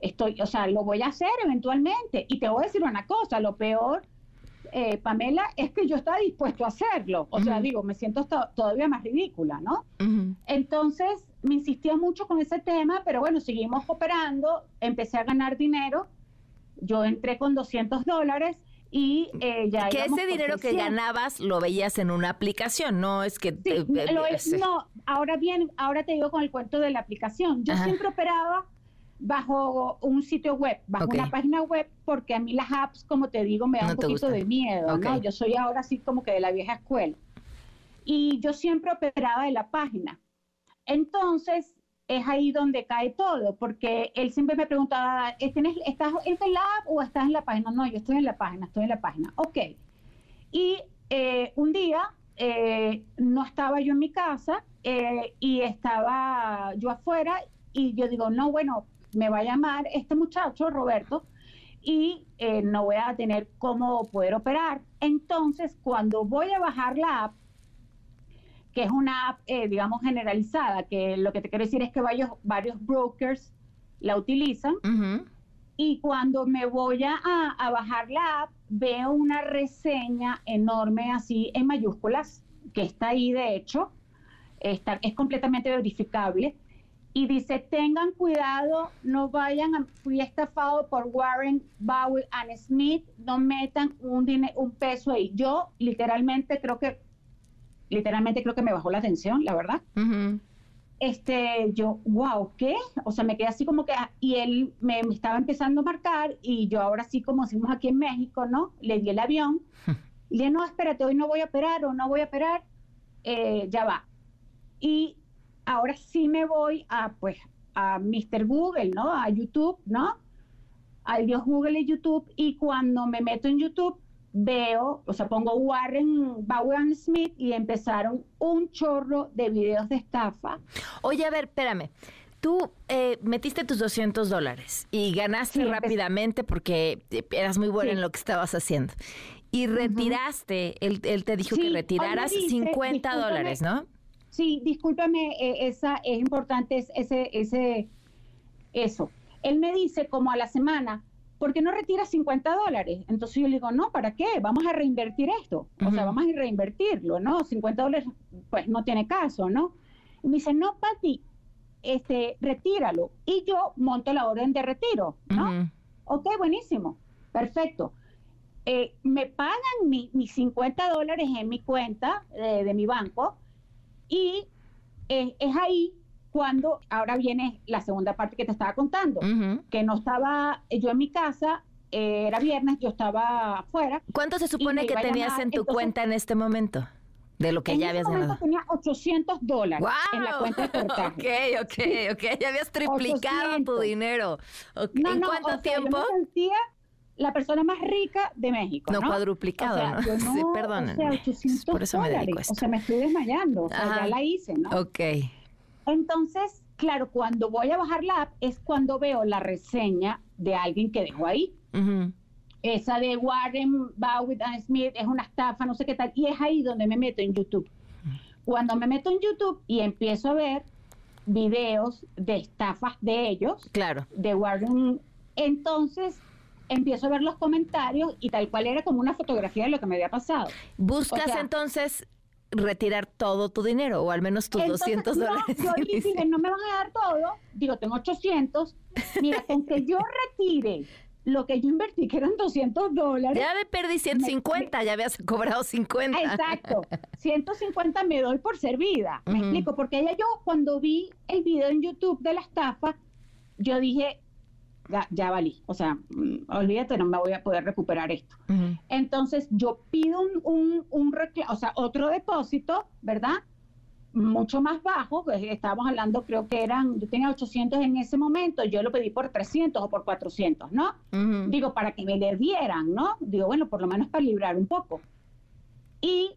estoy, o sea, lo voy a hacer eventualmente. Y te voy a decir una cosa, lo peor, eh, Pamela, es que yo estaba dispuesto a hacerlo. O sea, digo, me siento to- todavía más ridícula, ¿no? Entonces, me insistía mucho con ese tema, pero bueno, seguimos operando, empecé a ganar dinero. Yo entré con 200 dólares y eh, ya Que ese dinero que 600. ganabas lo veías en una aplicación, no es que... te- Sí, lo es- ese- no, ahora bien, ahora te digo con el cuento de la aplicación. Yo Ajá. siempre operaba bajo un sitio web, bajo una página web, porque a mí las apps, como te digo, me da No un poquito de miedo, ¿no? Yo soy ahora así como que de la vieja escuela. Y yo siempre operaba de la página. Entonces, es ahí donde cae todo, porque él siempre me preguntaba, "¿Eh, ¿tienes, ¿estás en la app o estás en la página? No, yo estoy en la página, estoy en la página. Ok. Y eh, un día eh, no estaba yo en mi casa eh, y estaba yo afuera y yo digo, no, bueno, me va a llamar este muchacho, Roberto, y eh, no voy a tener cómo poder operar. Entonces, cuando voy a bajar la app, que es una app, eh, digamos, generalizada, que lo que te quiero decir es que varios, varios brokers la utilizan, y cuando me voy a, a bajar la app, veo una reseña enorme así en mayúsculas, que está ahí de hecho, está, es completamente verificable, y dice, tengan cuidado, no vayan, a, fui estafado por Warren, Bowie and Smith, no metan un, dine- un peso ahí. Yo literalmente creo que, literalmente creo que me bajó la atención, la verdad Ujú. este, yo, wow, ¿qué? O sea, me quedé así como que, ah, y él me, me estaba empezando a marcar, y yo ahora sí, como decimos aquí en México, ¿no? Le di el avión, y le dije, no, espérate, hoy no voy a operar, o no voy a operar, eh, ya va. Y ahora sí me voy a, pues, a Mr. Google, ¿no? A YouTube, ¿no? Al Dios Google y YouTube, y cuando me meto en YouTube, veo, o sea, pongo Warren Bowen Smith y empezaron un chorro de videos de estafa. Oye, a ver, espérame. Tú eh, metiste tus 200 dólares y ganaste rápidamente porque eras muy buena en lo que estabas haciendo. Y retiraste, él, te dijo que retiraras 50 dólares, ¿no? Sí, discúlpame, eh, esa es importante ese, ese, eso. Él me dice como a la semana, ¿por qué no retiras 50 dólares? Entonces yo le digo, no, ¿para qué? Vamos a reinvertir esto. O sea, vamos a reinvertirlo, ¿no? 50 dólares, pues no tiene caso, ¿no? Y me dice, no, Pati, este, retíralo. Y yo monto la orden de retiro, ¿no? Ok, buenísimo, perfecto. Eh, me pagan mis 50 dólares en mi cuenta eh, de mi banco y eh, es ahí cuando ahora viene la segunda parte que te estaba contando, que no estaba yo en mi casa, eh, era viernes, yo estaba afuera. ¿Cuánto se supone que tenías en tu cuenta en este momento? De lo que ya habías ganado. tenía 800 dólares en la cuenta de cortaje. Ok, ok, ok. Ya habías triplicado tu dinero. ¿En cuánto tiempo? Yo me sentía la persona más rica de México. No, cuadruplicado, ¿no? sí. O sea, 800 Por eso me dedico a esto. O sea, me estoy desmayando. O sea, ya la hice, ¿no? Ok. Entonces, claro, cuando voy a bajar la app es cuando veo la reseña de alguien que dejó ahí. Esa de Warren Bowie Smith es una estafa, no sé qué tal. Y es ahí donde me meto en YouTube. Cuando me meto en YouTube y empiezo a ver videos de estafas de ellos, claro. de Warren, entonces empiezo a ver los comentarios y tal cual era como una fotografía de lo que me había pasado. Buscas entonces retirar todo tu dinero o al menos tus 200 dólares. Yo dije, no me van a dar todo, digo, tengo 800, mira, con que yo retire lo que yo invertí, que eran 200 dólares. Ya me perdí 150, ya habías cobrado 50. Exacto, 150 me doy por servida, me explico, porque ella yo cuando vi el video en YouTube de la estafa, yo dije, ya, valí. O sea, mm, olvídate, no me voy a poder recuperar esto. Entonces, yo pido un, un, o sea, otro depósito, ¿verdad? Mucho más bajo, pues, estábamos hablando, creo que eran, yo tenía 800 en ese momento, yo lo pedí por 300 o por 400, ¿no? Digo, para que me le dieran, ¿no? Digo, bueno, por lo menos para librar un poco. Y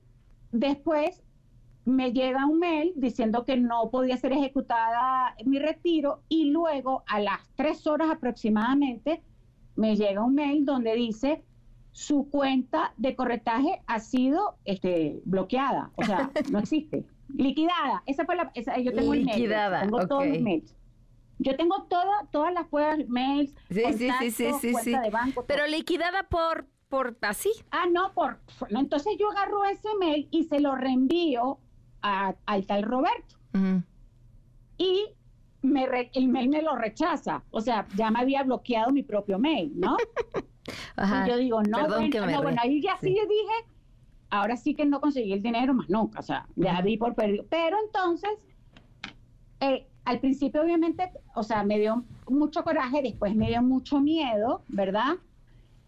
después me llega un mail diciendo que no podía ser ejecutada mi retiro y luego a las tres horas aproximadamente me llega un mail donde dice su cuenta de corretaje ha sido este, bloqueada, o sea, no existe, liquidada. Esa fue la, esa, yo tengo liquidada, el mail, tengo todos los mails. Yo tengo toda, todas las pruebas, mails, sí, sí, sí, sí, sí, de banco. Pero liquidada por, por así. Ah, no, por, entonces yo agarro ese mail y se lo reenvío al tal Roberto. Y me el mail me lo rechaza. O sea, ya me había bloqueado mi propio mail, ¿no? y yo digo, no, bueno, bueno, ahí ya sí. dije, ahora sí que no conseguí el dinero más nunca. O sea, ya di por perdido. Pero entonces, eh, al principio obviamente, o sea, me dio mucho coraje, después me dio mucho miedo, ¿verdad?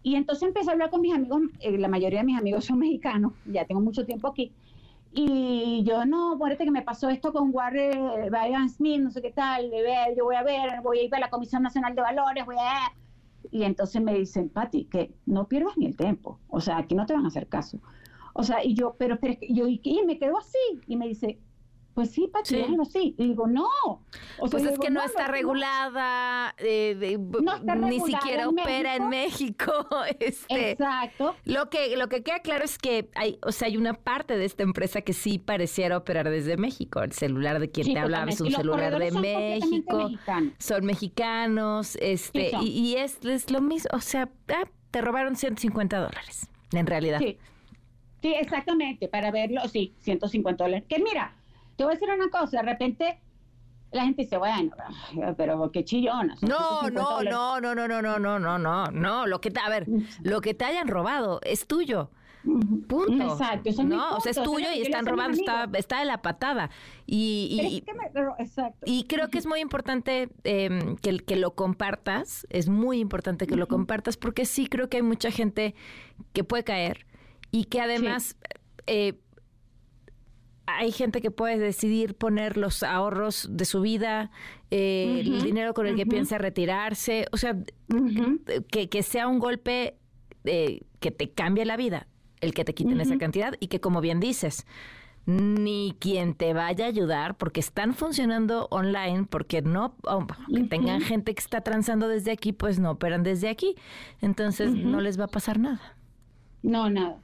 Y entonces empecé a hablar con mis amigos, eh, la mayoría de mis amigos son mexicanos, ya tengo mucho tiempo aquí, y yo, no, ponete que me pasó esto con Warren Brian Smith, no sé qué tal, yo voy a ver, voy a ir a la Comisión Nacional de Valores, voy a... Y entonces me dicen, Pati, que no pierdas ni el tiempo, o sea, aquí no te van a hacer caso. O sea, y yo, pero, pero yo, y me quedo así, y me dice, pues sí, Pati, sí. así. Y digo, no. O pues es que no, está regulada, eh, ni siquiera opera en México. Este, Exacto. Lo que, lo que queda claro es que hay, o sea, hay una parte de esta empresa que sí pareciera operar desde México. El celular de quien te hablaba es un celular de México. Son mexicanos, este, y, es, es, lo mismo. O sea, ah, te robaron 150 dólares, en realidad. Sí. Sí, exactamente, para verlo, sí, 150 dólares. Que mira, te voy a decir una cosa, de repente la gente dice, bueno, pero qué chillona. No, no, no, no, no, no, no, no, no, no, no, lo que te, a ver, lo que te hayan robado es tuyo. Punto. Exacto, eso no, o sea, es tuyo y están robando, está, está de la patada. Y, y, creo que es muy importante eh, que, que lo compartas, es muy importante que lo compartas, porque sí creo que hay mucha gente que puede caer y que además eh, hay gente que puede decidir poner los ahorros de su vida, eh, el dinero con el que piensa retirarse, o sea, que, que, sea un golpe eh, que te cambie la vida, el que te quiten esa cantidad y que como bien dices, ni quien te vaya a ayudar porque están funcionando online, porque no, oh, que tengan gente que está transando desde aquí, pues no operan desde aquí. Entonces no les va a pasar nada. No, nada.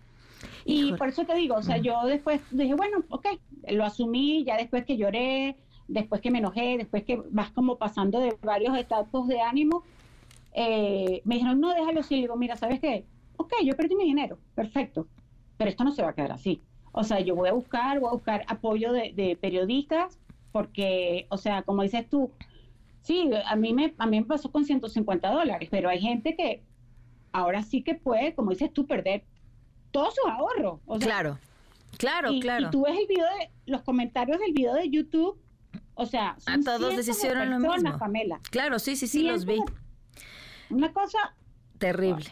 Y por eso te digo, o sea, yo después dije, bueno, ok, lo asumí, ya después que lloré, después que me enojé, después que vas como pasando de varios estados de ánimo, eh, me dijeron, no, déjalo así. Le digo, mira, ¿sabes qué? Ok, yo perdí mi dinero, perfecto, pero esto no se va a quedar así. O sea, yo voy a buscar, voy a buscar apoyo de, periodistas, porque, o sea, como dices tú, sí, a mí me, a mí me pasó con 150 dólares, pero hay gente que ahora sí que puede, como dices tú, perder todos sus ahorros. claro, claro, claro. Y tú ves el video de, los comentarios del video de YouTube, o sea, a todos les hicieron lo mismo. Pamela. Claro, sí, sí, sí, los vi. Una cosa terrible.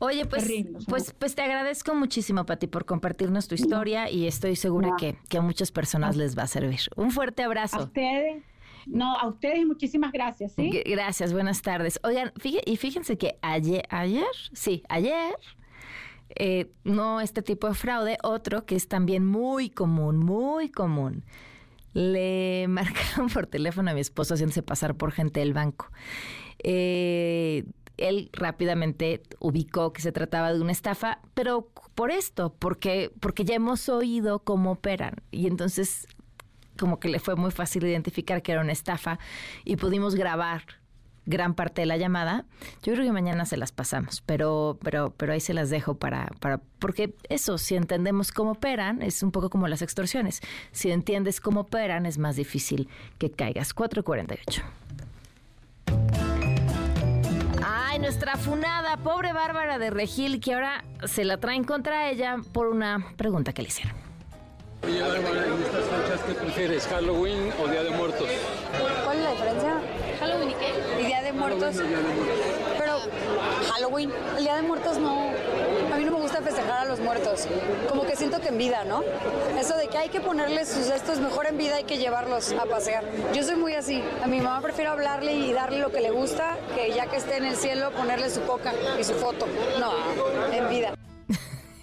Oye, pues, pues, pues te agradezco muchísimo, Pati, por compartirnos tu historia y estoy segura que, que, a muchas personas les va a servir. Un fuerte abrazo. A ustedes. No, a ustedes muchísimas gracias, ¿sí? Gracias, buenas tardes. Oigan, y fíjense que ayer, ayer, sí, ayer, eh, no este tipo de fraude, otro que es también muy común, muy común. Le marcaron por teléfono a mi esposo haciéndose pasar por gente del banco. Eh, él rápidamente ubicó que se trataba de una estafa, pero por esto, porque, porque ya hemos oído cómo operan. Y entonces como que le fue muy fácil identificar que era una estafa y pudimos grabar gran parte de la llamada. Yo creo que mañana se las pasamos, pero, pero, pero ahí se las dejo para, para, porque eso, si entendemos cómo operan, es un poco como las extorsiones. Si entiendes cómo operan, es más difícil que caigas. 448 nuestra funada, pobre Bárbara de Regil, que ahora se la traen contra ella por una pregunta que le hicieron. Oye, Bárbara, ¿en estas fechas qué prefieres, Halloween o Día de Muertos? ¿Cuál es la diferencia? ¿Halloween y qué? ¿Y Día de Muertos? Pero Halloween, el Día de Muertos no. A mí no me gusta festejar a los muertos. Como que siento que en vida, ¿no? Eso de que hay que ponerles sus estos mejor en vida, hay que llevarlos a pasear. Yo soy muy así. A mi mamá prefiero hablarle y darle lo que le gusta que ya que esté en el cielo ponerle su coca y su foto. No, en vida.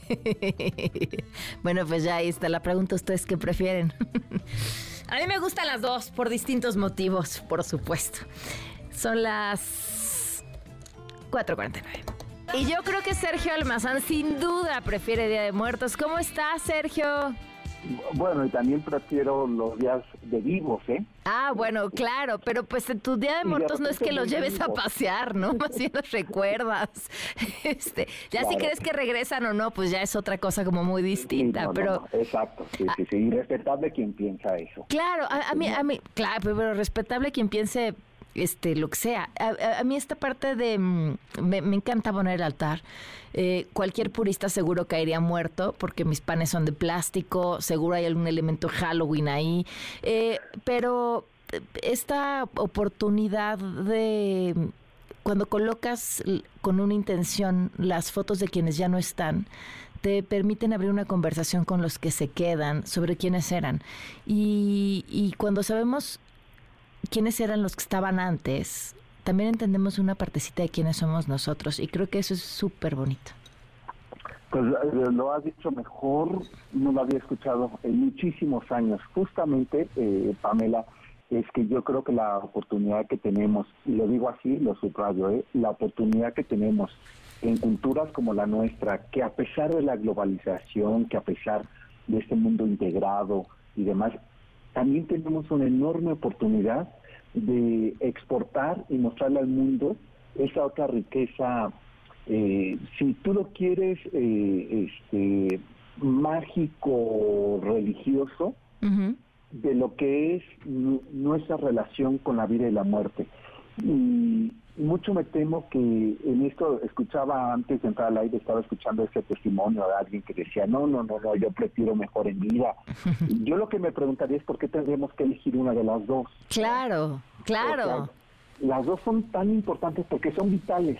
bueno, pues ya ahí está la pregunta. ¿Ustedes qué prefieren? A mí me gustan las dos por distintos motivos, por supuesto. Son las 4.49. Y yo creo que Sergio Almazán sin duda prefiere Día de Muertos. ¿Cómo estás, Sergio? Bueno, y también prefiero los días de vivos, ¿eh? Ah, bueno, claro, pero pues tu Día de Muertos no es que los lleves a pasear, ¿no? Más bien los recuerdas. Este, ya si crees que regresan o no, pues ya es otra cosa como muy distinta, pero... exacto, sí, sí, sí, respetable quien piensa eso. Claro, a, a mí, a mí, claro, pero respetable quien piense este, lo que sea. A, mí esta parte de... Mm, me, encanta poner el altar. Eh, cualquier purista seguro caería muerto porque mis panes son de plástico, seguro hay algún elemento Halloween ahí. Eh, pero esta oportunidad de cuando colocas con una intención las fotos de quienes ya no están, te permiten abrir una conversación con los que se quedan sobre quiénes eran. Y cuando sabemos quiénes eran los que estaban antes, también entendemos una partecita de quiénes somos nosotros y creo que eso es súper bonito. Pues eh, lo has dicho mejor, no lo había escuchado en muchísimos años. Justamente, eh, Pamela, es que yo creo que la oportunidad que tenemos, y lo digo así, lo subrayo, eh, la oportunidad que tenemos en culturas como la nuestra, que a pesar de la globalización, que a pesar de este mundo integrado y demás, también tenemos una enorme oportunidad de exportar y mostrarle al mundo esa otra riqueza, eh, si tú lo quieres, eh, este, mágico, religioso, de lo que es nuestra relación con la vida y la muerte. Y, mucho me temo que en esto escuchaba antes de entrar al aire, estaba escuchando ese testimonio de alguien que decía, no, no, no, no, yo prefiero mejor en vida. yo lo que me preguntaría es por qué tendríamos que elegir una de las dos. Claro, claro. las dos son tan importantes porque son vitales.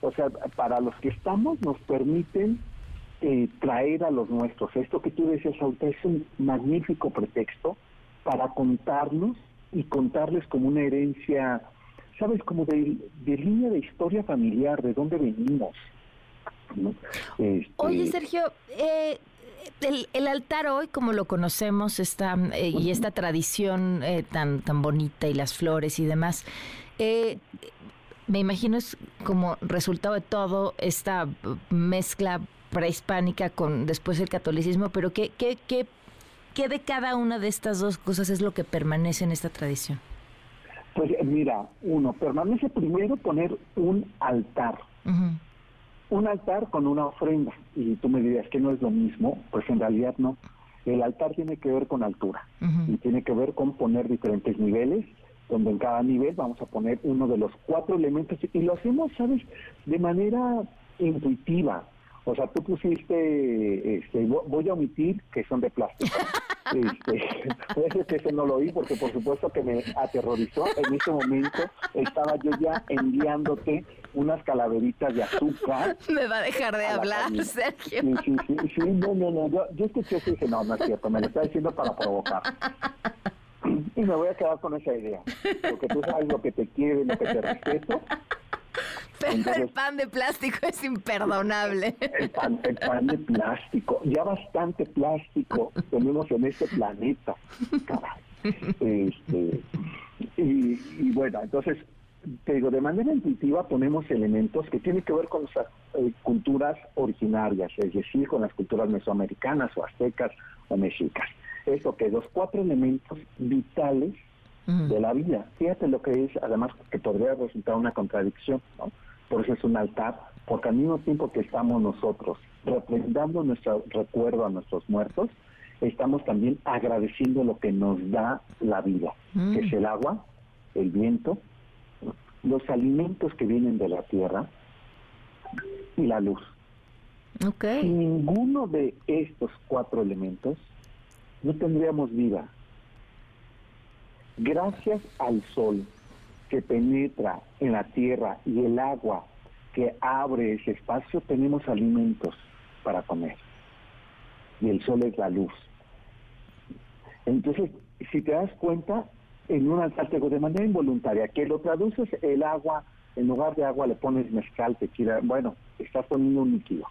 O sea, para los que estamos nos permiten eh, traer a los nuestros. Esto que tú decías ahorita es un magnífico pretexto para contarnos y contarles como una herencia, ¿sabes? Como de, línea de historia familiar, de dónde venimos. Este, Oye, Sergio, eh, el, altar hoy, como lo conocemos, está, eh, y esta tradición eh, tan, tan bonita y las flores y demás, me imagino es como resultado de todo esta mezcla prehispánica con después el catolicismo, pero ¿qué, qué, qué, qué de cada una de estas dos cosas es lo que permanece en esta tradición? Pues mira, uno, permanece primero poner un altar. Un altar con una ofrenda. Y tú me dirías que no es lo mismo, pues en realidad no. El altar tiene que ver con altura y tiene que ver con poner diferentes niveles, donde en cada nivel vamos a poner uno de los cuatro elementos y lo hacemos, ¿sabes?, de manera intuitiva. O sea, tú pusiste, este, voy a omitir que son de plástico. Este, que eso no lo oí porque por supuesto que me aterrorizó. En ese momento estaba yo ya enviándote unas calaveritas de azúcar. Me va a dejar de hablar, Sergio. Sí, sí, sí, sí, no, no, no. Yo, yo escuché eso y dije, no, no es cierto, me lo está diciendo para provocar. Y me voy a quedar con esa idea, porque tú sabes lo que te quiero y lo que te respeto. Pero el pan de plástico es imperdonable. El pan, de plástico, ya bastante plástico tenemos en este planeta. Este, y, bueno, entonces, te digo, de manera intuitiva ponemos elementos que tienen que ver con nuestras eh, culturas originarias, es decir, con las culturas mesoamericanas o aztecas o mexicas. Eso que los cuatro elementos vitales de la vida. Fíjate lo que es, además que podría resultar una contradicción, ¿no? Por eso es un altar, porque al mismo tiempo que estamos nosotros representando nuestro recuerdo a nuestros muertos, estamos también agradeciendo lo que nos da la vida, que es el agua, el viento, los alimentos que vienen de la tierra y la luz. Okay. Sin ninguno de estos cuatro elementos no tendríamos vida. Gracias al sol que penetra en la tierra y el agua que abre ese espacio, tenemos alimentos para comer. Y el sol es la luz. Entonces, si te das cuenta, en un altar de manera involuntaria, que lo traduces el agua, en lugar de agua le pones mezcal, tequila, bueno, estás poniendo un líquido.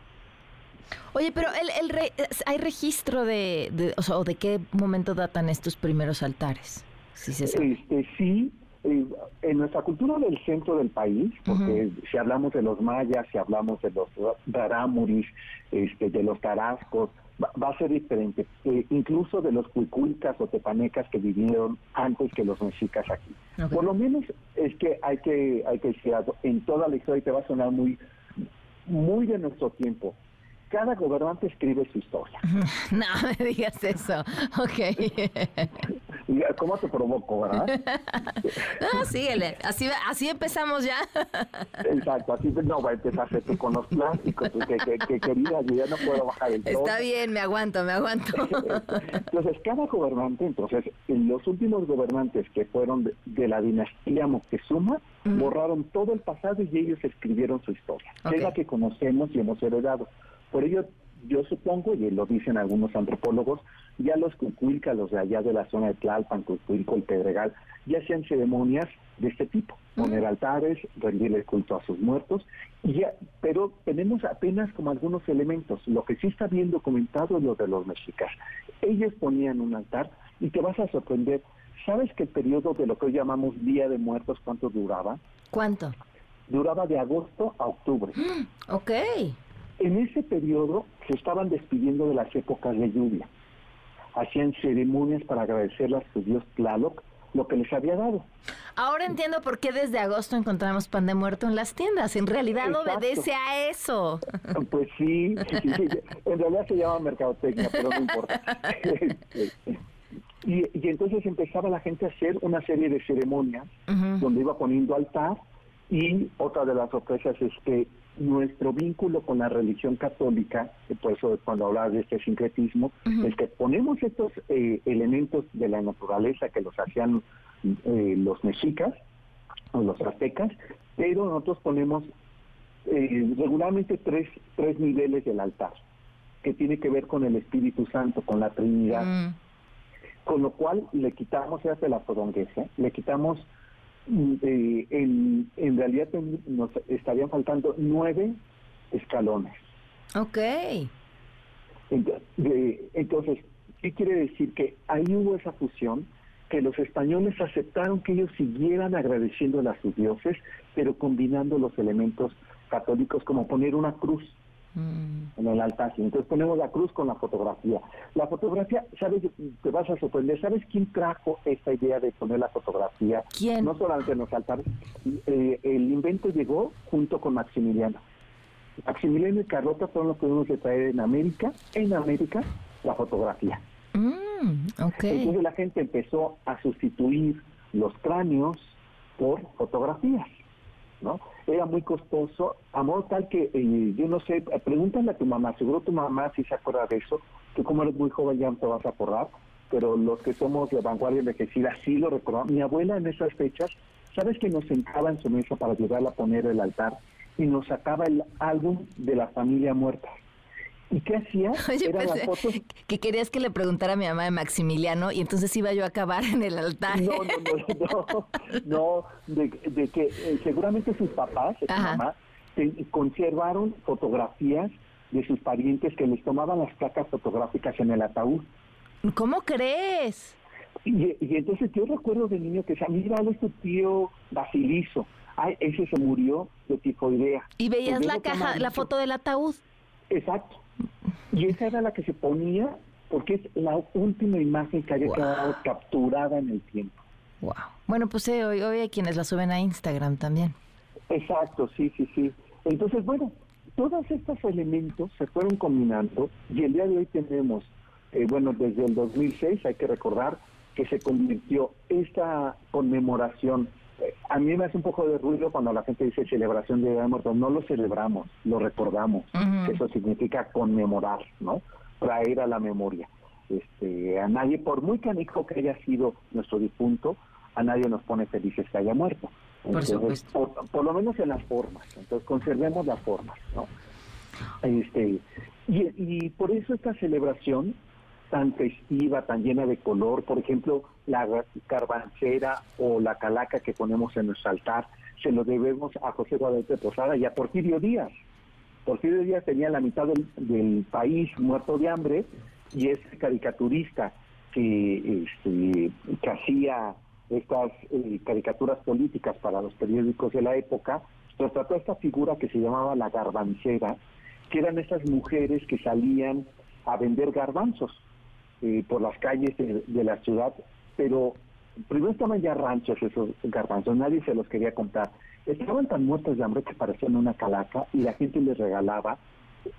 Oye, pero el, el ¿hay registro de, o, sea, de qué momento datan estos primeros altares? Este, sí, eh, en nuestra cultura del centro del país, porque si hablamos de los mayas, si hablamos de los rarámuris, este, de los tarascos, va, a ser diferente, eh, incluso de los cuicuicas o tepanecas que vivieron antes que los mexicas aquí. Por lo menos es que hay que hay que decir en toda la historia te va a sonar muy muy de nuestro tiempo cada gobernante escribe su historia. No me digas eso. Ok. ¿Cómo te provoco, verdad? No, síguele. Así, así empezamos ya. Exacto. Así no va a empezar tú con los plásticos. Que, que, querida, yo ya no puedo bajar el tono. Está bien, me aguanto, me aguanto. Entonces, cada gobernante, entonces, los últimos gobernantes que fueron de, la dinastía Moctezuma, borraron todo el pasado y ellos escribieron su historia, que es la que conocemos y hemos heredado. Por ello, yo supongo, y lo dicen algunos antropólogos, ya los cucuilcas, los de allá de la zona de Tlalpan, Cucuilco, el Pedregal, ya hacían ceremonias de este tipo, poner altares, rendirle culto a sus muertos, y ya, pero tenemos apenas como algunos elementos. Lo que sí está bien documentado es lo de los mexicas. Ellos ponían un altar y te vas a sorprender. ¿Sabes que el periodo de lo que hoy llamamos Día de Muertos, cuánto duraba? ¿Cuánto? Duraba de agosto a octubre. Ok. En ese periodo se estaban despidiendo de las épocas de lluvia. Hacían ceremonias para agradecerle a su dios Tlaloc lo que les había dado. Ahora entiendo por qué desde agosto encontramos pan de muerto en las tiendas. En realidad obedece a eso. Pues sí, en realidad se llama mercadotecnia, pero no importa. y, entonces empezaba la gente a hacer una serie de ceremonias donde iba poniendo altar y otra de las sorpresas es que nuestro vínculo con la religión católica, por eso cuando hablaba de este sincretismo, es que ponemos estos eh, elementos de la naturaleza que los hacían eh, los mexicas o los aztecas, pero nosotros ponemos eh, regularmente tres, tres niveles del altar. que tiene que ver con el Espíritu Santo, con la Trinidad. Mm. Con lo cual le quitamos, ya de la fodonguesa, le quitamos, eh, en, en realidad nos estarían faltando nueve escalones. Ok. Entonces, ¿qué quiere decir? Que ahí hubo esa fusión, que los españoles aceptaron que ellos siguieran agradeciendo a sus dioses, pero combinando los elementos católicos como poner una cruz mm. en el altar. Entonces ponemos la cruz con la fotografía. La fotografía, ¿sabes? Te vas a sorprender. ¿Sabes quién trajo esta idea de poner la fotografía? ¿Quién? No solamente en los altares. Eh, el invento llegó junto con Maximiliano. Maximiliano y Carlota fueron los primeros de traer en América, en América, la fotografía. Mm, Entonces la gente empezó a sustituir los cráneos por fotografías, ¿no? Era muy costoso, a modo tal que, eh, yo no sé, pregúntale a tu mamá, seguro tu mamá sí se acuerda de eso, que como eres muy joven ya no te vas a acordar, pero los que somos de vanguardia envejecida sí lo recordamos. Mi abuela en esas fechas, ¿sabes que nos sentaba en su mesa para ayudarla a poner el altar y nos sacaba el álbum de la familia muerta? ¿Y qué hacía? Oye, que querías que le preguntara a mi mamá de Maximiliano y entonces iba yo a acabar en el altar. No, no, no, no, de, que eh, seguramente sus papás, su mamá, conservaron fotografías de sus parientes que les tomaban las placas fotográficas en el ataúd. ¿Cómo crees? Y, entonces yo recuerdo de niño que decía, mira, es tu tío Basilizo. Ay, ese se murió de tifoidea. Y veías la caja, la foto del ataúd. Exacto. Y esa era la que se ponía porque es la última imagen que haya quedado capturada en el tiempo. Wow. Bueno, pues eh, hoy, hoy hay quienes la suben a Instagram también. Exacto, sí, sí, sí. Entonces, bueno, todos estos elementos se fueron combinando y el día de hoy tenemos, eh, bueno, desde el 2006 hay que recordar que se convirtió esta conmemoración a mí me hace un poco de ruido cuando la gente dice celebración de Día de Muertos. No lo celebramos, lo recordamos. Eso significa conmemorar, ¿no? Traer a la memoria. Este, a nadie, por muy canijo que haya sido nuestro difunto, a nadie nos pone felices que haya muerto. por, lo menos en las formas. Entonces, conservemos las formas, ¿no? Este, y, y por eso esta celebración tan festiva, tan llena de color, por ejemplo, la carbancera o la calaca que ponemos en nuestro altar, se lo debemos a José Guadalupe Posada y a Porfirio Díaz. Porfirio Díaz tenía la mitad del, país muerto de hambre y es caricaturista que, este, que hacía estas eh, caricaturas políticas para los periódicos de la época, trató esta figura que se llamaba la garbancera, que eran esas mujeres que salían a vender garbanzos eh, por las calles de, la ciudad, pero primero estaban ya ranchos esos garbanzos, nadie se los quería comprar. Estaban tan muertos de hambre que parecían una calaca y la gente les regalaba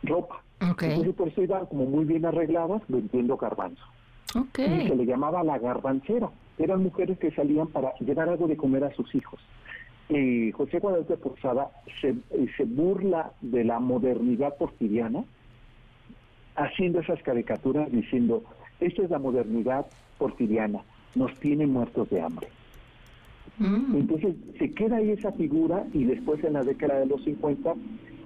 ropa. Entonces por eso iban como muy bien arregladas vendiendo garbanzos. Y se le llamaba la garbancera. Eran mujeres que salían para llevar algo de comer a sus hijos. Eh, José Guadalupe Posada se, eh, se burla de la modernidad porfiriana haciendo esas caricaturas diciendo esto es la modernidad porfiriana, nos tiene muertos de hambre. Mm. Entonces se queda ahí esa figura y después en la década de los 50,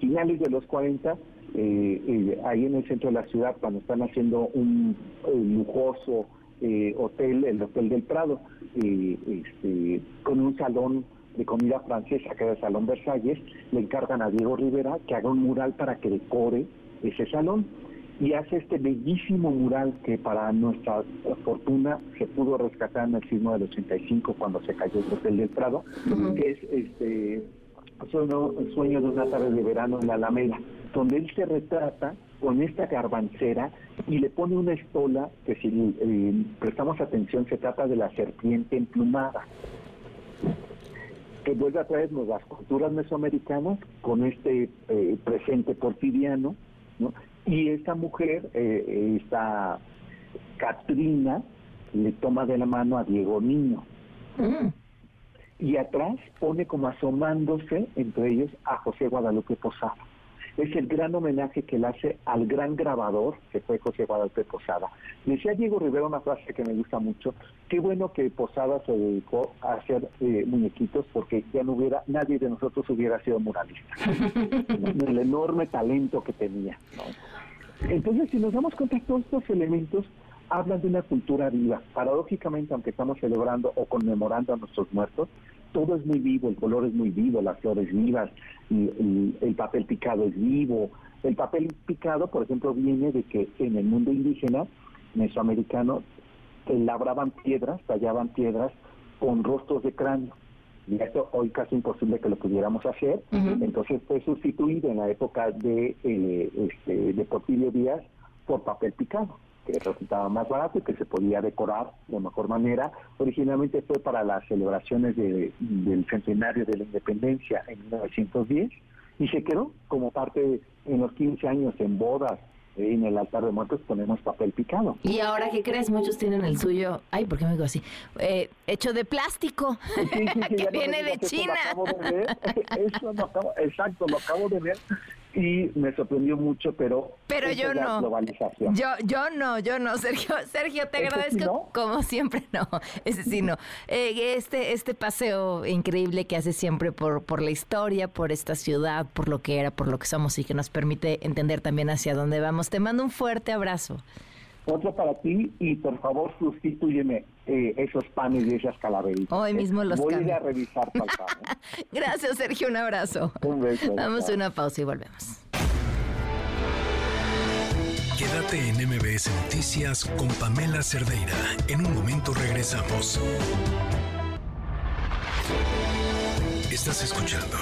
finales de los 40, eh, eh, ahí en el centro de la ciudad, cuando están haciendo un eh, lujoso hotel, el Hotel del Prado, este, con un salón de comida francesa que era el Salón Versalles, le encargan a Diego Rivera que haga un mural para que decore ese salón y hace este bellísimo mural que para nuestra fortuna se pudo rescatar en el sismo del 85 cuando se cayó el Hotel del Prado, que es este sueño, sueño de una tarde de verano en la Alameda, donde él se retrata con esta garbancera y le pone una estola que si eh, prestamos atención se trata de la serpiente emplumada que vuelve a traernos las culturas mesoamericanas con este eh, presente porfiriano, ¿no? Y esta mujer, eh, esta Katrina, le toma de la mano a Diego Niño. Mm. Y atrás pone como asomándose entre ellos a José Guadalupe Posada es el gran homenaje que le hace al gran grabador que fue José Guadalupe Posada. Decía Diego Rivera una frase que me gusta mucho, qué bueno que Posada se dedicó a hacer eh, muñequitos porque ya no hubiera, nadie de nosotros hubiera sido muralista. el enorme talento que tenía. Entonces, si nos damos cuenta, todos estos elementos hablan de una cultura viva. Paradójicamente, aunque estamos celebrando o conmemorando a nuestros muertos, todo es muy vivo, el color es muy vivo, las flores vivas, el, el, papel picado es vivo. El papel picado, por ejemplo, viene de que en el mundo indígena, mesoamericano, labraban piedras, tallaban piedras con rostros de cráneo. Y esto hoy casi imposible que lo pudiéramos hacer. Entonces fue sustituido en la época de, eh, este, de Porfirio Díaz por papel picado que resultaba más barato y que se podía decorar de mejor manera. Originalmente fue para las celebraciones del centenario de la independencia en 1910 y se quedó como parte en los 15 años en bodas en el altar de muertos ponemos papel picado. Y ahora, ¿qué crees? Muchos tienen el suyo, ay, ¿por qué me digo así? Eh, hecho de plástico, que viene de China. Eso lo acabo, exacto, lo acabo de ver y me sorprendió mucho, pero pero yo no. Yo yo no, yo no, Sergio, Sergio, te agradezco como siempre, no, ese sí no. Eh, este este paseo increíble que hace siempre por por la historia, por esta ciudad, por lo que era, por lo que somos y que nos permite entender también hacia dónde vamos. Te mando un fuerte abrazo. Otro para ti y por favor sustituyeme eh, esos panes y esas calaveritas. Hoy mismo los Voy a ir a revisar ¿eh? Gracias, Sergio. Un abrazo. Un beso. Damos una pausa y volvemos. Quédate en MBS Noticias con Pamela Cerdeira. En un momento regresamos. Estás escuchando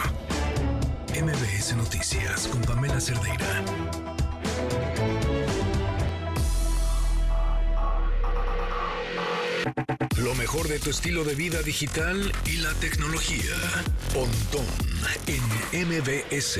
MBS Noticias con Pamela Cerdeira. Lo mejor de tu estilo de vida digital y la tecnología. Pontón en MBS.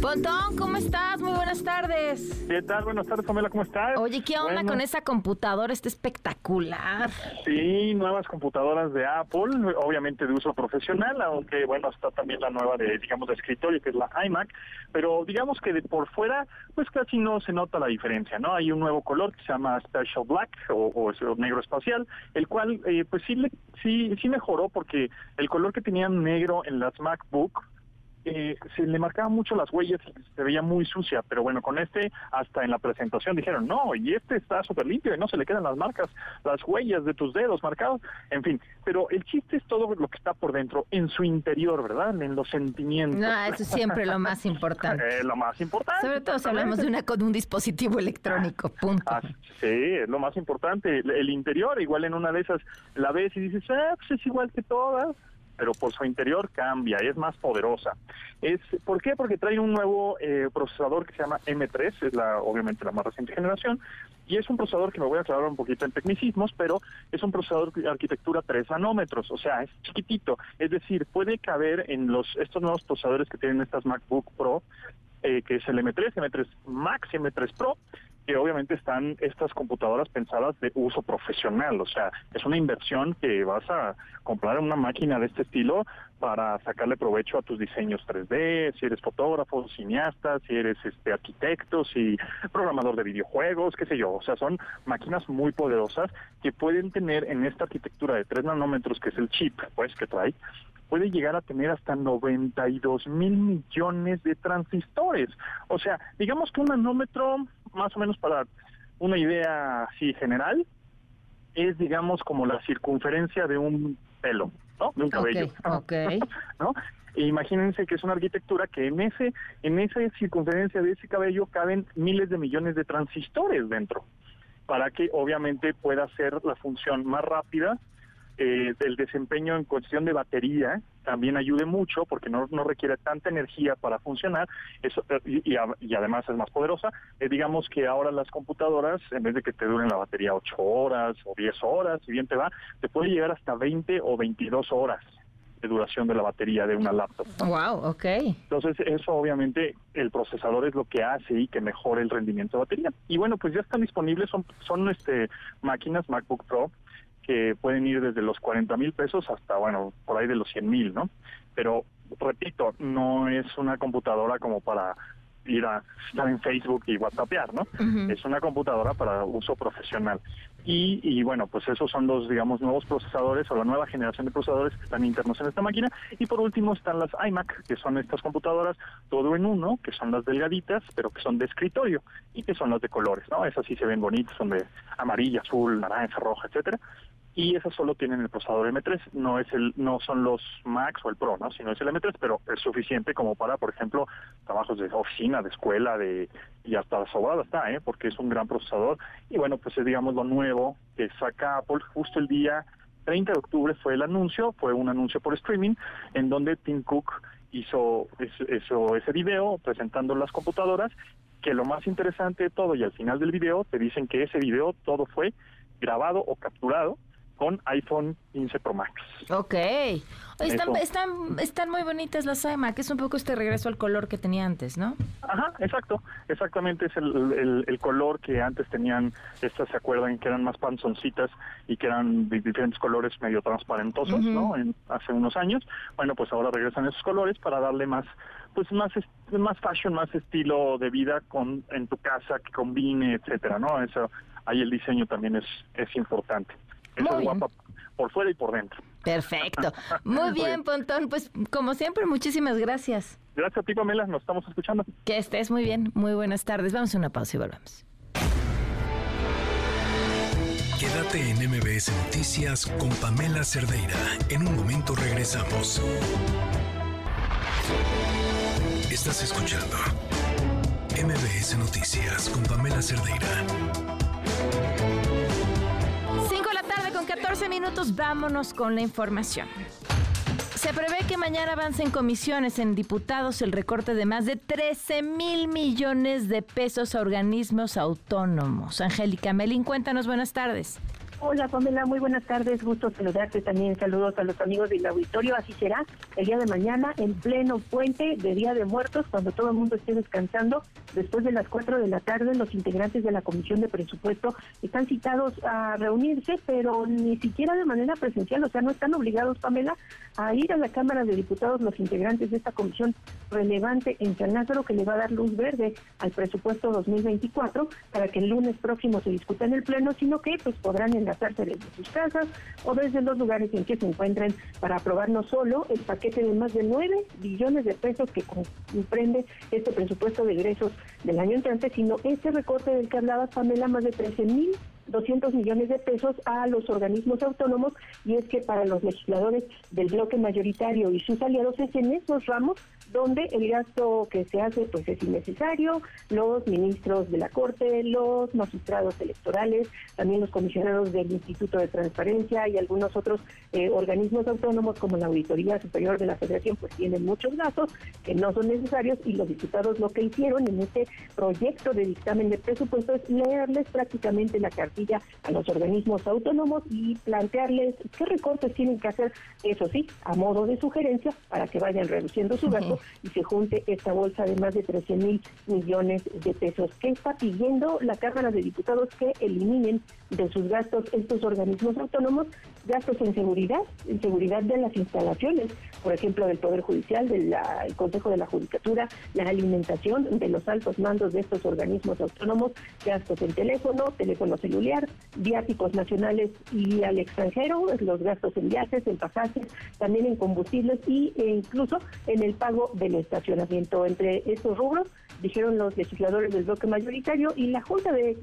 Pontón, ¿cómo estás? Muy buenas tardes. ¿Qué tal? Buenas tardes, Pamela, ¿cómo estás? Oye, ¿qué onda con esa computadora? Está espectacular. Sí, nuevas computadoras de Apple, obviamente de uso profesional, aunque bueno, está también la nueva de, digamos, de escritorio, que es la iMac, pero digamos que de por fuera, pues casi no se nota la diferencia, ¿no? Hay un nuevo color que se llama Special Black o, o negro espacial, el cual, eh, pues sí, sí, sí mejoró porque el color que tenían negro en las MacBook, eh, se le marcaban mucho las huellas y se veía muy sucia, pero bueno, con este hasta en la presentación dijeron, no, y este está súper limpio y no se le quedan las marcas, las huellas de tus dedos marcados, en fin, pero el chiste es todo lo que está por dentro, en su interior, ¿verdad? En los sentimientos. No, eso es siempre lo más importante. Eh, lo más importante. Sobre todo si hablamos de una con un dispositivo electrónico, punto. Ah, sí, es lo más importante, el interior, igual en una de esas la ves y dices, ah, pues es igual que todas, pero por su interior cambia, es más poderosa. Es, ¿Por qué? Porque trae un nuevo eh, procesador que se llama M3, es la obviamente la más reciente generación, y es un procesador que me voy a aclarar un poquito en tecnicismos, pero es un procesador de arquitectura 3 nanómetros, o sea, es chiquitito, es decir, puede caber en los estos nuevos procesadores que tienen estas MacBook Pro, eh, que es el M3, M3 Max y M3 Pro, que obviamente están estas computadoras pensadas de uso profesional, o sea, es una inversión que vas a comprar una máquina de este estilo para sacarle provecho a tus diseños 3D, si eres fotógrafo, cineasta, si eres este arquitecto, si programador de videojuegos, qué sé yo, o sea, son máquinas muy poderosas que pueden tener en esta arquitectura de 3 nanómetros, que es el chip, pues, que trae, puede llegar a tener hasta 92 mil millones de transistores. O sea, digamos que un nanómetro, más o menos para una idea así general, es digamos como la circunferencia de un pelo, ¿no? De un cabello. Okay, ¿No? E imagínense que es una arquitectura que en ese en esa circunferencia de ese cabello caben miles de millones de transistores dentro para que obviamente pueda ser la función más rápida eh, el desempeño en cuestión de batería también ayude mucho porque no, no requiere tanta energía para funcionar eso eh, y, y, además es más poderosa. Eh, digamos que ahora las computadoras, en vez de que te duren la batería 8 horas o 10 horas, si bien te va, te puede llegar hasta 20 o 22 horas de duración de la batería de una laptop. Wow, ok. Entonces eso obviamente el procesador es lo que hace y que mejore el rendimiento de batería. Y bueno, pues ya están disponibles, son, son este máquinas MacBook Pro que pueden ir desde los 40 mil pesos hasta, bueno, por ahí de los 100 mil, ¿no? Pero, repito, no es una computadora como para ir a estar en Facebook y WhatsAppear, ¿no? Es una computadora para uso profesional. Y, y, bueno, pues esos son los, digamos, nuevos procesadores o la nueva generación de procesadores que están internos en esta máquina. Y por último están las iMac, que son estas computadoras todo en uno, que son las delgaditas, pero que son de escritorio y que son las de colores, ¿no? Esas sí se ven bonitas, son de amarilla, azul, naranja, roja, etcétera y esas solo tienen el procesador M3, no es el no son los Max o el Pro, ¿no? sino es el M3, pero es suficiente como para, por ejemplo, trabajos de oficina, de escuela, de y hasta sobrada está, ¿eh? porque es un gran procesador y bueno, pues es digamos lo nuevo que saca Apple justo el día 30 de octubre fue el anuncio, fue un anuncio por streaming en donde Tim Cook hizo eso, ese video presentando las computadoras, que lo más interesante de todo y al final del video te dicen que ese video todo fue grabado o capturado con iPhone 15 Pro Max. Ok. Están, están, están muy bonitas las iMac, es un poco este regreso al color que tenía antes, ¿no? Ajá, exacto. Exactamente es el, el, color que antes tenían, estas se acuerdan que eran más panzoncitas y que eran de diferentes colores medio transparentosos, ¿no? En, hace unos años. Bueno, pues ahora regresan esos colores para darle más pues más más fashion, más estilo de vida con en tu casa que combine, etcétera, ¿no? Eso ahí el diseño también es es importante. Eso es guapa por fuera y por dentro. Perfecto. Muy bien, Pontón. Pues como siempre, muchísimas gracias. Gracias a ti, Pamela. Nos estamos escuchando. Que estés muy bien. Muy buenas tardes. Vamos a una pausa y volvemos. Quédate en MBS Noticias con Pamela Cerdeira. En un momento regresamos. Estás escuchando MBS Noticias con Pamela Cerdeira. 14 minutos, vámonos con la información. Se prevé que mañana avance en comisiones en diputados el recorte de más de 13 mil millones de pesos a organismos autónomos. Angélica Melín, cuéntanos, buenas tardes. Hola Pamela, muy buenas tardes, gusto saludarte también, saludos a los amigos del auditorio, así será el día de mañana en pleno puente de Día de Muertos, cuando todo el mundo esté descansando, después de las 4 de la tarde los integrantes de la Comisión de Presupuesto están citados a reunirse, pero ni siquiera de manera presencial, o sea, no están obligados Pamela a ir a la Cámara de Diputados los integrantes de esta comisión relevante en San Lázaro que le va a dar luz verde al presupuesto 2024 para que el lunes próximo se discuta en el Pleno, sino que pues podrán en hacerse desde sus casas o desde los lugares en que se encuentren para aprobar no solo el paquete de más de 9 billones de pesos que comprende este presupuesto de egresos del año entrante, sino este recorte del que hablaba Pamela, más de 13 mil 200 millones de pesos a los organismos autónomos y es que para los legisladores del bloque mayoritario y sus aliados es en esos ramos donde el gasto que se hace pues es innecesario, los ministros de la Corte, los magistrados electorales, también los comisionados del Instituto de Transparencia y algunos otros eh, organismos autónomos como la Auditoría Superior de la Federación pues tienen muchos gastos que no son necesarios y los diputados lo que hicieron en este proyecto de dictamen de presupuesto es leerles prácticamente la cartilla a los organismos autónomos y plantearles qué recortes tienen que hacer, eso sí, a modo de sugerencia para que vayan reduciendo su gasto y se junte esta bolsa de más de 13 mil millones de pesos. ¿Qué está pidiendo la Cámara de Diputados que eliminen de sus gastos estos organismos autónomos? Gastos en seguridad, en seguridad de las instalaciones, por ejemplo, del Poder Judicial, del Consejo de la Judicatura, la alimentación de los altos mandos de estos organismos autónomos, gastos en teléfono, teléfono celular, viáticos nacionales y al extranjero, los gastos en viajes, en pasajes, también en combustibles e incluso en el pago del estacionamiento. Entre estos rubros, dijeron los legisladores del bloque mayoritario y la Junta de,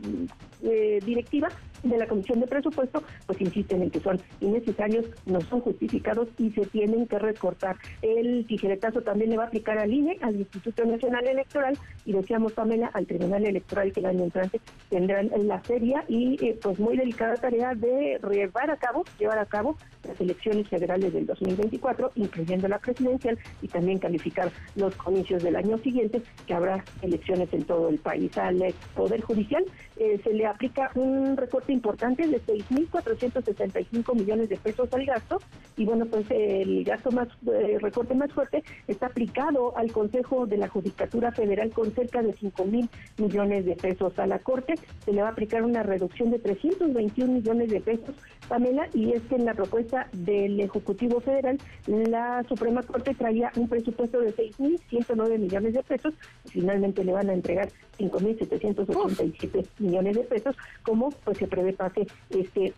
Directiva de la Comisión de Presupuesto, pues insisten en que son innecesarios, no son justificados y se tienen que recortar. El tijeretazo también le va a aplicar al INE, al Instituto Nacional Electoral y decíamos, Pamela, al Tribunal Electoral que el año entrante tendrán la seria y eh, pues muy delicada tarea de llevar a cabo, llevar a cabo las elecciones federales del 2024, incluyendo la presidencial y también calificar los comicios del año siguiente, que habrá elecciones en todo el país. Al Poder Judicial eh, se le aplica un recorte importante de 6.465 millones de pesos al gasto y bueno, pues el gasto más, eh, recorte más fuerte está aplicado al Consejo de la Judicatura Federal con cerca de 5 mil millones de pesos. A la Corte se le va a aplicar una reducción de 321 millones de pesos, Pamela, y es que en la propuesta del Ejecutivo Federal, la Suprema Corte traía un presupuesto de 6.109 millones de pesos, al final finalmente le van a entregar 5.787 millones de pesos, como pues se prevé pase este,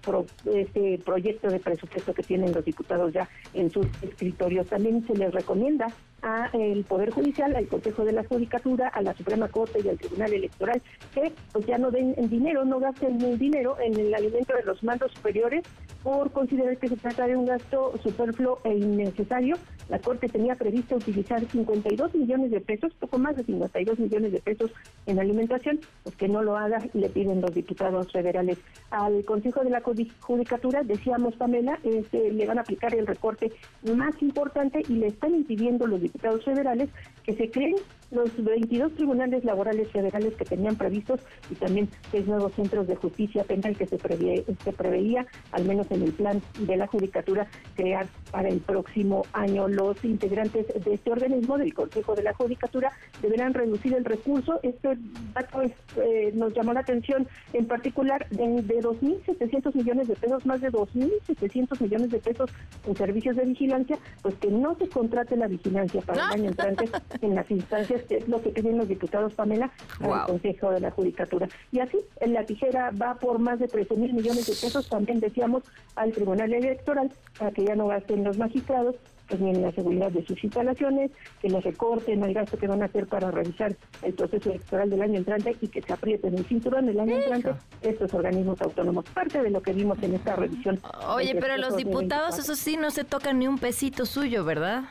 este proyecto de presupuesto que tienen los diputados ya en sus escritorios. También se les recomienda a el Poder Judicial, al Consejo de la Judicatura, a la Suprema Corte y al Tribunal Electoral que pues ya no den dinero, no gasten el dinero en el alimento de los mandos superiores por considerar que se trata de un gasto superfluo e innecesario. La Corte tenía previsto utilizar 52 millones de pesos, poco más de 52 millones de pesos en alimentación, pues que no lo haga, le piden los diputados federales. Al Consejo de la Judicatura, decíamos Pamela, este, le van a aplicar el recorte más importante y le están impidiendo los diputados federales que se creen los 22 tribunales laborales federales que tenían previstos y también seis nuevos centros de justicia penal que se, se preveía, al menos en el plan de la Judicatura, crear para el próximo año. Los integrantes de este organismo, del Consejo de la Judicatura, deberán reducir el recurso. Este dato eh, nos llamó la atención en particular de, de 2.700 millones de pesos, más de 2.700 millones de pesos en servicios de vigilancia, pues que no se contrate la vigilancia para el año entrante en las instancias que es lo que piden los diputados, Pamela, al Consejo de la Judicatura. Y así, en la tijera va por más de 13 mil millones de pesos, también decíamos, al Tribunal Electoral, para que ya no gasten los magistrados, pues ni en la seguridad de sus instalaciones, que no recorten el gasto que van a hacer para revisar el proceso electoral del año entrante y que se aprieten el cinturón el año entrante estos organismos autónomos. Parte de lo que vimos en esta revisión. Oye, pero los diputados, eso sí, no se tocan ni un pesito suyo, ¿verdad?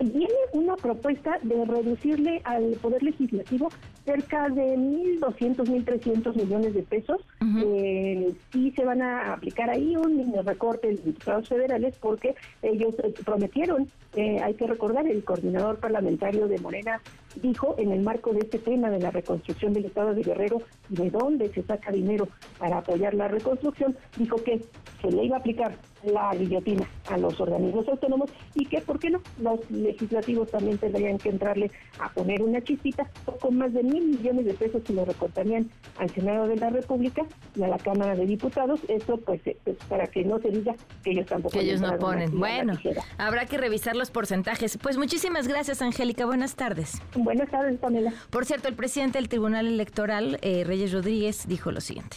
Viene una propuesta de reducirle al Poder Legislativo cerca de 1.200, 1.300 millones de pesos. Eh, sí se van a aplicar ahí un recorte de diputados federales porque ellos eh, prometieron, eh, hay que recordar, el coordinador parlamentario de Morena dijo en el marco de este tema de la reconstrucción del Estado de Guerrero, de dónde se saca dinero para apoyar la reconstrucción, dijo que se le iba a aplicar la guillotina a los organismos autónomos y que, ¿por qué no? Los legislativos también tendrían que entrarle a poner una chispita, con más de mil millones de pesos que le recortarían al Senado de la República y a la Cámara de Diputados. Eso, pues, eh, pues para que no se diga que ellos tampoco. Que ellos no ponen. Bueno, habrá que revisar los porcentajes. Pues muchísimas gracias, Angélica. Buenas tardes. Buenas tardes, Pamela. Por cierto, el presidente del Tribunal Electoral, eh, Reyes Rodríguez, dijo lo siguiente.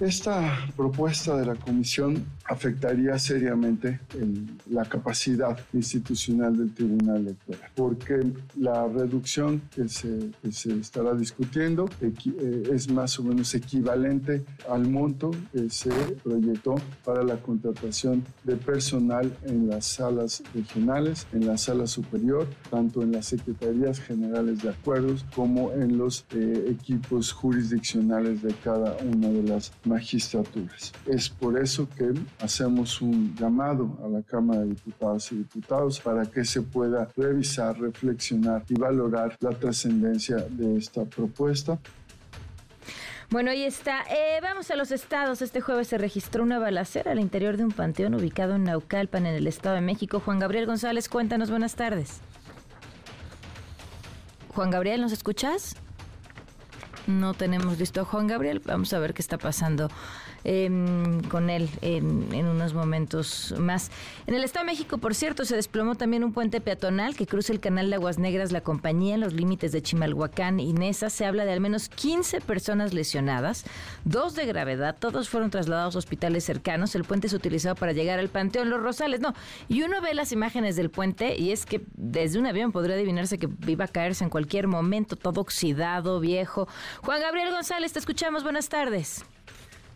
Esta propuesta de la Comisión afectaría seriamente la capacidad institucional del Tribunal Electoral, porque la reducción que se, estará discutiendo eh, es más o menos equivalente al monto que se proyectó para la contratación de personal en las salas regionales, en la sala superior, tanto en las Secretarías Generales de Acuerdos como en los eh, equipos jurisdiccionales de cada una de las magistraturas. Es por eso que hacemos un llamado a la Cámara de Diputadas y Diputados para que se pueda revisar, reflexionar y valorar la trascendencia de esta propuesta. Bueno, ahí está. Eh, vamos a los estados. Este jueves se registró una balacera al interior de un panteón ubicado en Naucalpan, en el Estado de México. Juan Gabriel González, cuéntanos, buenas tardes. Juan Gabriel, ¿nos escuchas? No tenemos listo a Juan Gabriel. Vamos a ver qué está pasando Em, con él en, unos momentos más. En el Estado de México, por cierto, se desplomó también un puente peatonal que cruza el canal de Aguas Negras La Compañía en los límites de Chimalhuacán y Nesa. Se habla de al menos 15 personas lesionadas, dos de gravedad, todos fueron trasladados a hospitales cercanos. El puente se utilizado para llegar al Panteón Los Rosales. No, y uno ve las imágenes del puente y es que desde un avión podría adivinarse que iba a caerse en cualquier momento, todo oxidado, viejo. Juan Gabriel González, te escuchamos. Buenas tardes.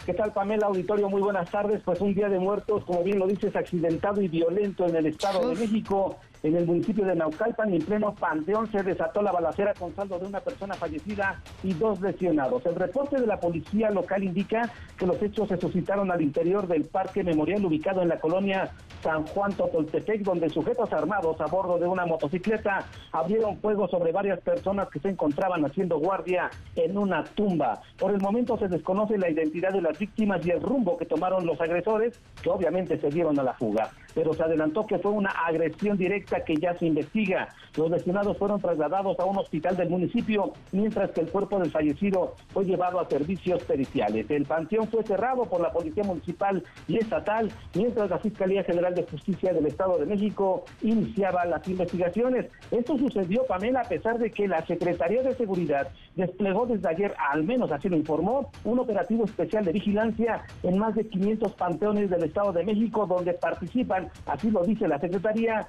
¿Qué tal, Pamela Auditorio? Muy buenas tardes. Pues un día de muertos, como bien lo dices, accidentado y violento en el Estado de México en el municipio de Naucalpan en pleno panteón se desató la balacera con saldo de una persona fallecida y dos lesionados. El reporte de la policía local indica que los hechos se suscitaron al interior del parque memorial ubicado en la colonia San Juan Totoltepec, donde sujetos armados a bordo de una motocicleta abrieron fuego sobre varias personas que se encontraban haciendo guardia en una tumba. Por el momento se desconoce la identidad de las víctimas y el rumbo que tomaron los agresores, que obviamente se dieron a la fuga, pero se adelantó que fue una agresión directa conducta que ya se investiga. Los lesionados fueron trasladados a un hospital del municipio, mientras que el cuerpo del fallecido fue llevado a servicios periciales. El panteón fue cerrado por la Policía Municipal y Estatal, mientras la Fiscalía General de Justicia del Estado de México iniciaba las investigaciones. Esto sucedió, Pamela, a pesar de que la Secretaría de Seguridad desplegó desde ayer, al menos así lo informó, un operativo especial de vigilancia en más de 500 panteones del Estado de México, donde participan, así lo dice la Secretaría,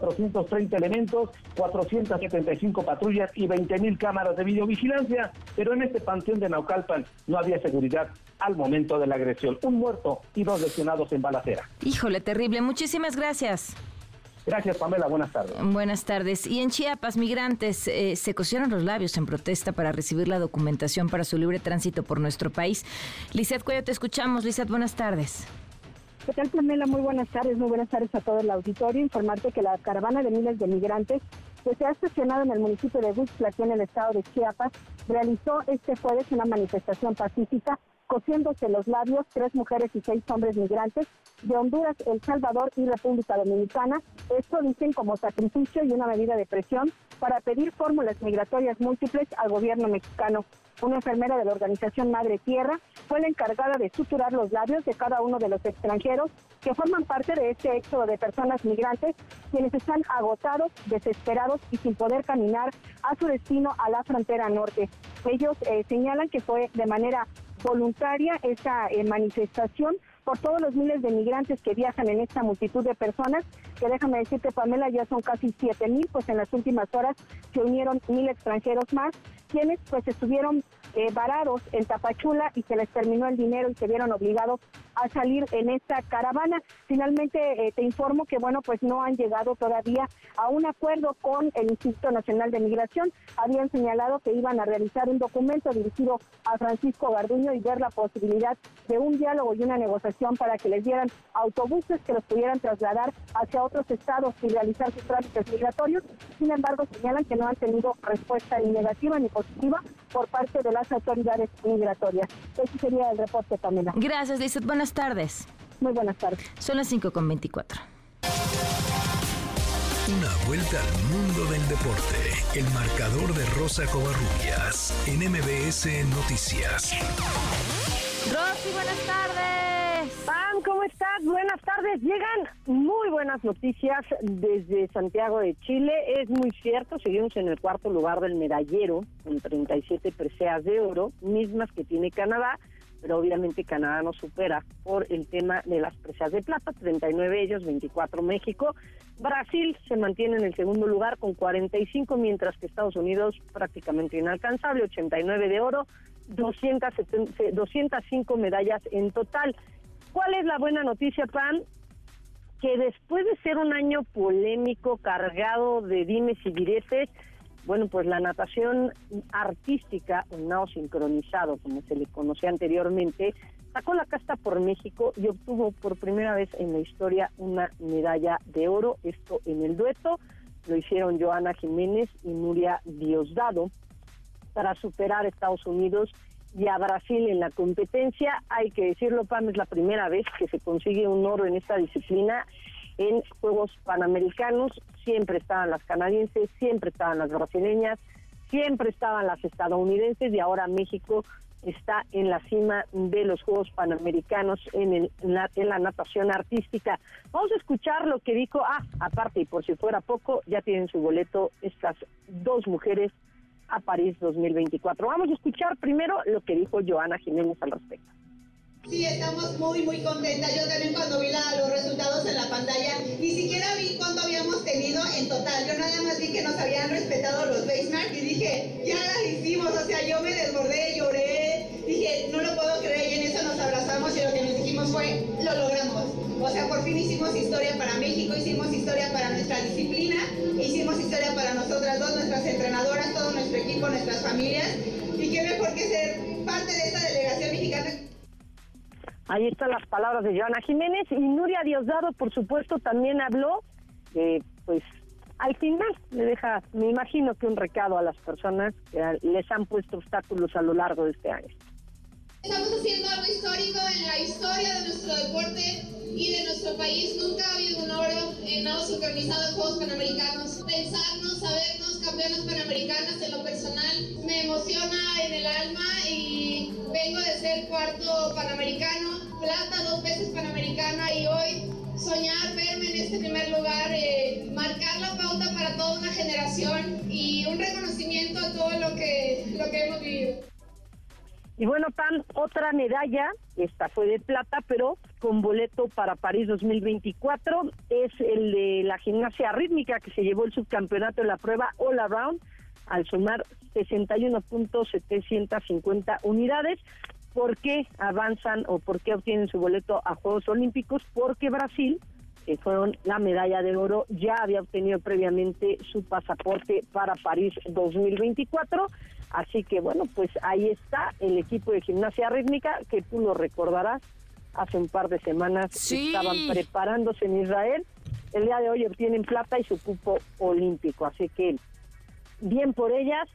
1.430 elementos, 475 patrullas y 20.000 cámaras de videovigilancia, pero en este panteón de Naucalpan no había seguridad al momento de la agresión. Un muerto y dos lesionados en balacera. Híjole, terrible. Muchísimas gracias. Gracias, Pamela. Buenas tardes. Buenas tardes. Y en Chiapas, migrantes eh, se cosieron los labios en protesta para recibir la documentación para su libre tránsito por nuestro país. Lizeth Cuello, te escuchamos. Lizeth, buenas tardes. ¿Qué tal, Pamela? Muy buenas tardes. Muy buenas tardes a todo el auditorio. Informarte que la caravana de miles de migrantes que se ha estacionado en el municipio de Huixla, aquí en el estado de Chiapas, realizó este jueves una manifestación pacífica cosiéndose los labios tres mujeres y seis hombres migrantes de Honduras, El Salvador y República Dominicana. Esto dicen como sacrificio y una medida de presión para pedir fórmulas migratorias múltiples al gobierno mexicano. Una enfermera de la organización Madre Tierra fue la encargada de suturar los labios de cada uno de los extranjeros que forman parte de este éxodo de personas migrantes, quienes están agotados, desesperados y sin poder caminar a su destino a la frontera norte. Ellos eh, señalan que fue de manera voluntaria esa eh, manifestación por todos los miles de migrantes que viajan en esta multitud de personas, que déjame decirte, Pamela, ya son casi 7 mil, pues en las últimas horas se unieron mil extranjeros más, quienes pues estuvieron eh, varados en Tapachula y se les terminó el dinero y se vieron obligados a salir en esta caravana. Finalmente eh, te informo que bueno pues no han llegado todavía a un acuerdo con el Instituto Nacional de Migración. Habían señalado que iban a realizar un documento dirigido a Francisco Garduño y ver la posibilidad de un diálogo y una negociación para que les dieran autobuses que los pudieran trasladar hacia otros estados y realizar sus trámites migratorios. Sin embargo, señalan que no han tenido respuesta ni negativa ni positiva por parte de las autoridades migratorias. Ese sería el reporte, Pamela. Gracias, Lizeth. Buenas tardes. Muy buenas tardes. Son las 5 con 24. Una vuelta al mundo del deporte. El marcador de Rosa Covarrubias en MBS Noticias. Rosy, buenas tardes. Pam, ¿cómo estás? Buenas tardes. Llegan muy buenas noticias desde Santiago de Chile. Es muy cierto, seguimos en el cuarto lugar del medallero, con 37 preseas de oro, mismas que tiene Canadá pero obviamente Canadá nos supera por el tema de las presas de plata, 39 ellos, 24 México. Brasil se mantiene en el segundo lugar con 45, mientras que Estados Unidos prácticamente inalcanzable, 89 de oro, 205 medallas en total. ¿Cuál es la buena noticia, Pan? Que después de ser un año polémico, cargado de dimes y diretes, bueno, pues la natación artística, o nado sincronizado, como se le conocía anteriormente, sacó la casta por México y obtuvo por primera vez en la historia una medalla de oro, esto en el dueto, lo hicieron Joana Jiménez y Nuria Diosdado, para superar a Estados Unidos y a Brasil en la competencia. Hay que decirlo, Pam, es la primera vez que se consigue un oro en esta disciplina en Juegos Panamericanos. Siempre estaban las canadienses, siempre estaban las brasileñas, siempre estaban las estadounidenses y ahora México está en la cima de los Juegos Panamericanos en, el, la, en la natación artística. Vamos a escuchar lo que dijo, ah, aparte y por si fuera poco, ya tienen su boleto estas dos mujeres a París 2024. Vamos a escuchar primero lo que dijo Joana Jiménez al respecto. Sí, estamos muy, muy contentas. Yo también cuando vi los resultados en la pantalla, ni siquiera vi cuánto habíamos tenido en total. Yo nada más vi que nos habían respetado los basemarks y dije, ya la hicimos. O sea, yo me desbordé, lloré, dije, no lo puedo creer y en eso nos abrazamos y lo que nos dijimos fue, lo logramos. O sea, por fin hicimos historia para México, hicimos historia para nuestra disciplina, hicimos historia para nosotras dos, nuestras entrenadoras, todo nuestro equipo, nuestras familias. Y qué mejor que ser parte de esta delegación mexicana. Ahí están las palabras de Joana Jiménez y Nuria Diosdado, por supuesto, también habló, eh, pues al final le deja, me imagino que un recado a las personas que les han puesto obstáculos a lo largo de este año. Estamos haciendo algo histórico en la historia de nuestro deporte y de nuestro país. Nunca ha habido un oro en nado sincronizado en Juegos Panamericanos. Pensarnos, sabernos campeonas panamericanas en lo personal me emociona en el alma y vengo de ser cuarto panamericano, plata dos veces panamericana y hoy soñar, verme en este primer lugar, eh, marcar la pauta para toda una generación y un reconocimiento a todo lo que, lo que hemos vivido. Y bueno, Tan, otra medalla, esta fue de plata, pero con boleto para París 2024, es el de la gimnasia rítmica que se llevó el subcampeonato en la prueba All Around al sumar 61.750 unidades. ¿Por qué avanzan o por qué obtienen su boleto a Juegos Olímpicos? Porque Brasil, que fueron la medalla de oro, ya había obtenido previamente su pasaporte para París 2024. Así que bueno, pues ahí está el equipo de gimnasia rítmica, que tú lo recordarás, hace un par de semanas estaban preparándose en Israel. El día de hoy obtienen plata y su cupo olímpico. Así que bien por ellas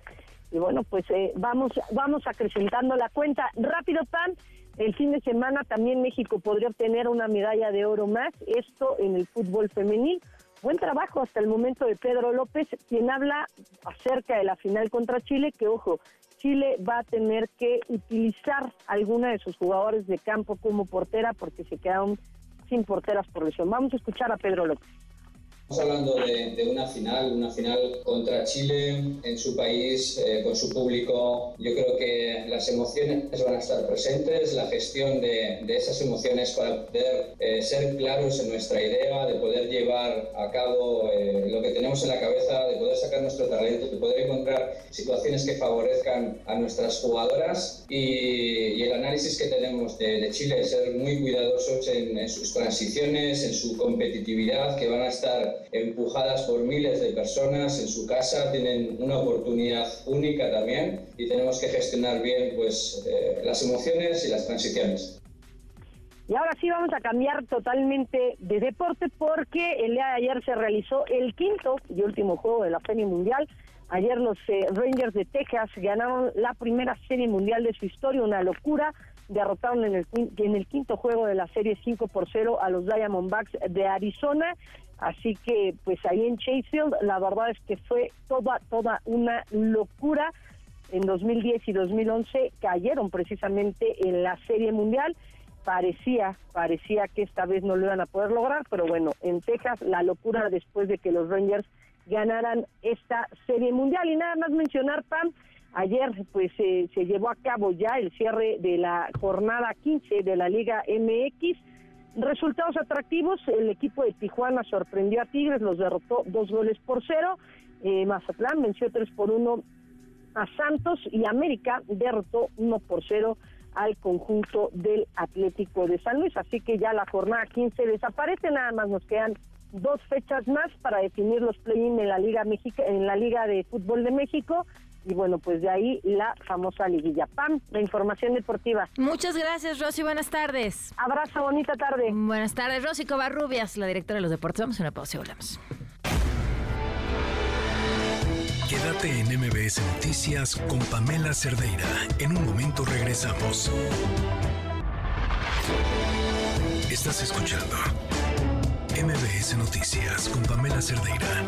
y bueno, pues eh, vamos, vamos acrecentando la cuenta. Rápido, Pan, el fin de semana también México podría obtener una medalla de oro más, esto en el fútbol femenil. Buen trabajo hasta el momento de Pedro López, quien habla acerca de la final contra Chile, que ojo, Chile va a tener que utilizar alguna de sus jugadores de campo como portera porque se quedaron sin porteras por lesión. Vamos a escuchar a Pedro López. Hablando de, una final, una final contra Chile en su país, eh, con su público. Yo creo que las emociones van a estar presentes, la gestión de, esas emociones para poder eh, ser claros en nuestra idea, de poder llevar a cabo eh, lo que tenemos en la cabeza, de poder sacar nuestro talento, de poder encontrar situaciones que favorezcan a nuestras jugadoras y, el análisis que tenemos de, Chile, de ser muy cuidadosos en, en sus transiciones, en su competitividad, que van a estar empujadas por miles de personas en su casa, tienen una oportunidad única también y tenemos que gestionar bien pues, eh, las emociones y las transiciones. Y ahora sí vamos a cambiar totalmente de deporte porque el día de ayer se realizó el quinto y último juego de la Serie Mundial. Ayer los eh, Rangers de Texas ganaron la primera Serie Mundial de su historia, una locura. Derrotaron en el, en el quinto juego de la Serie 5 por 0 a los Diamondbacks de Arizona Así que pues ahí en Chasefield la verdad es que fue toda, toda una locura. En 2010 y 2011 cayeron precisamente en la Serie Mundial. Parecía, parecía que esta vez no lo iban a poder lograr, pero bueno, en Texas la locura después de que los Rangers ganaran esta Serie Mundial. Y nada más mencionar, Pam, ayer pues se llevó a cabo ya el cierre de la jornada 15 de la Liga MX Resultados atractivos, el equipo de Tijuana sorprendió a Tigres, los derrotó dos goles por cero, eh, Mazatlán venció tres por uno a Santos y América derrotó uno por cero al conjunto del Atlético de San Luis, así que ya la jornada 15 desaparece, nada más nos quedan dos fechas más para definir los play-in en la Liga México, en la Liga de Fútbol de México y bueno, pues de ahí la famosa liguilla. PAM, la información deportiva. Muchas gracias, Rosy. Buenas tardes. Abrazo, bonita tarde. Buenas tardes, Rosy Covarrubias, la directora de los deportes. Vamos a una pausa y volvemos. Quédate en MBS Noticias con Pamela Cerdeira. En un momento regresamos. Estás escuchando MBS Noticias con Pamela Cerdeira.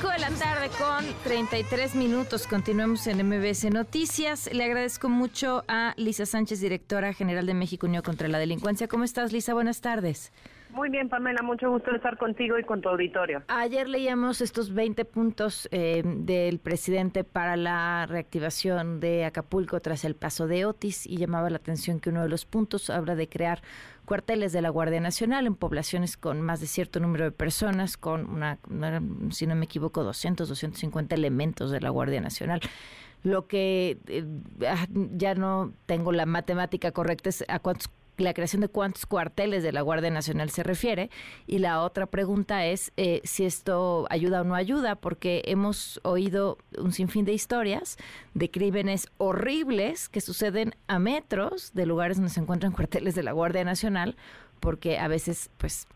5 de la tarde con 33 minutos. Continuamos en MBS Noticias. Le agradezco mucho a Lisa Sánchez, directora general de México Unión contra la Delincuencia. ¿Cómo estás, Lisa? Buenas tardes. Muy bien, Pamela, mucho gusto estar contigo y con tu auditorio. Ayer leíamos estos 20 puntos eh, del presidente para la reactivación de Acapulco tras el paso de Otis y llamaba la atención que uno de los puntos habla de crear cuarteles de la Guardia Nacional en poblaciones con más de cierto número de personas, con una, si no me equivoco, 200, 250 elementos de la Guardia Nacional. Lo que eh, ya no tengo la matemática correcta es a cuántos la creación de cuántos cuarteles de la Guardia Nacional se refiere. Y la otra pregunta es eh, si esto ayuda o no ayuda, porque hemos oído un sinfín de historias de crímenes horribles que suceden a metros de lugares donde se encuentran cuarteles de la Guardia Nacional, porque a veces, pues,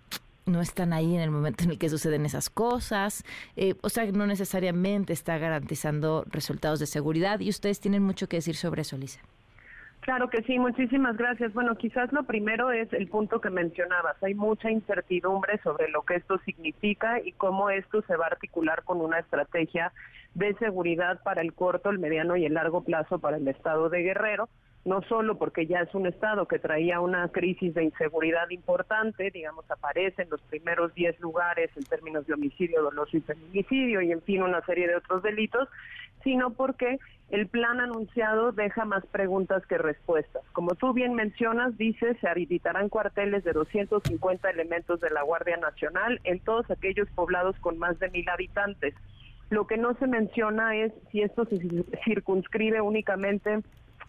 no están ahí en el momento en el que suceden esas cosas, eh, o sea, no necesariamente está garantizando resultados de seguridad y ustedes tienen mucho que decir sobre eso, Lisa. Claro que sí, muchísimas gracias. Bueno, quizás lo primero es el punto que mencionabas. Hay mucha incertidumbre sobre lo que esto significa y cómo esto se va a articular con una estrategia de seguridad para el corto, el mediano y el largo plazo para el estado de Guerrero no solo porque ya es un estado que traía una crisis de inseguridad importante, digamos, aparece en los primeros 10 lugares en términos de homicidio, doloso y feminicidio y en fin una serie de otros delitos, sino porque el plan anunciado deja más preguntas que respuestas. Como tú bien mencionas, dice, se habilitarán cuarteles de 250 elementos de la Guardia Nacional en todos aquellos poblados con más de mil habitantes. Lo que no se menciona es si esto se circunscribe únicamente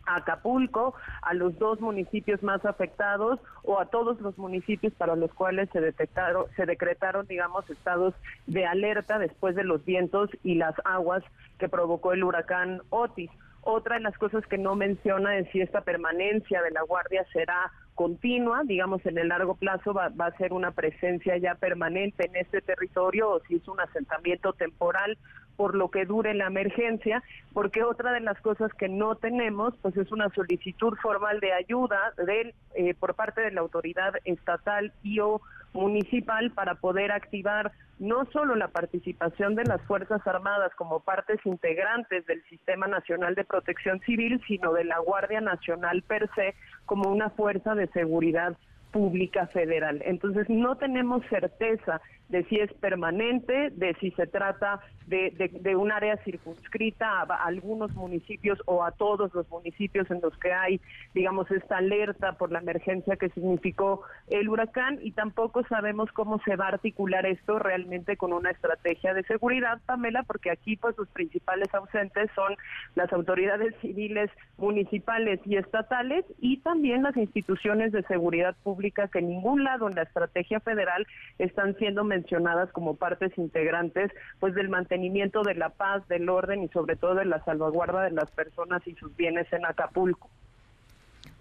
a Acapulco, a los dos municipios más afectados o a todos los municipios para los cuales se detectaron, se decretaron, digamos, estados de alerta después de los vientos y las aguas que provocó el huracán Otis. Otra de las cosas que no menciona es si esta permanencia de la Guardia será continua, digamos en el largo plazo va, va, a ser una presencia ya permanente en este territorio o si es un asentamiento temporal por lo que dure la emergencia, porque otra de las cosas que no tenemos, pues es una solicitud formal de ayuda de, eh, por parte de la autoridad estatal y o municipal para poder activar no solo la participación de las Fuerzas Armadas como partes integrantes del Sistema Nacional de Protección Civil, sino de la Guardia Nacional per se como una fuerza de seguridad pública federal. Entonces no tenemos certeza de si es permanente, de si se trata de, un área circunscrita a, algunos municipios o a todos los municipios en los que hay, digamos, esta alerta por la emergencia que significó el huracán y tampoco sabemos cómo se va a articular esto realmente con una estrategia de seguridad, Pamela, porque aquí pues los principales ausentes son las autoridades civiles, municipales y estatales y también las instituciones de seguridad pública que en ningún lado en la estrategia federal están siendo mencionadas como partes integrantes pues del mantenimiento de la paz, del orden y sobre todo de la salvaguarda de las personas y sus bienes en Acapulco.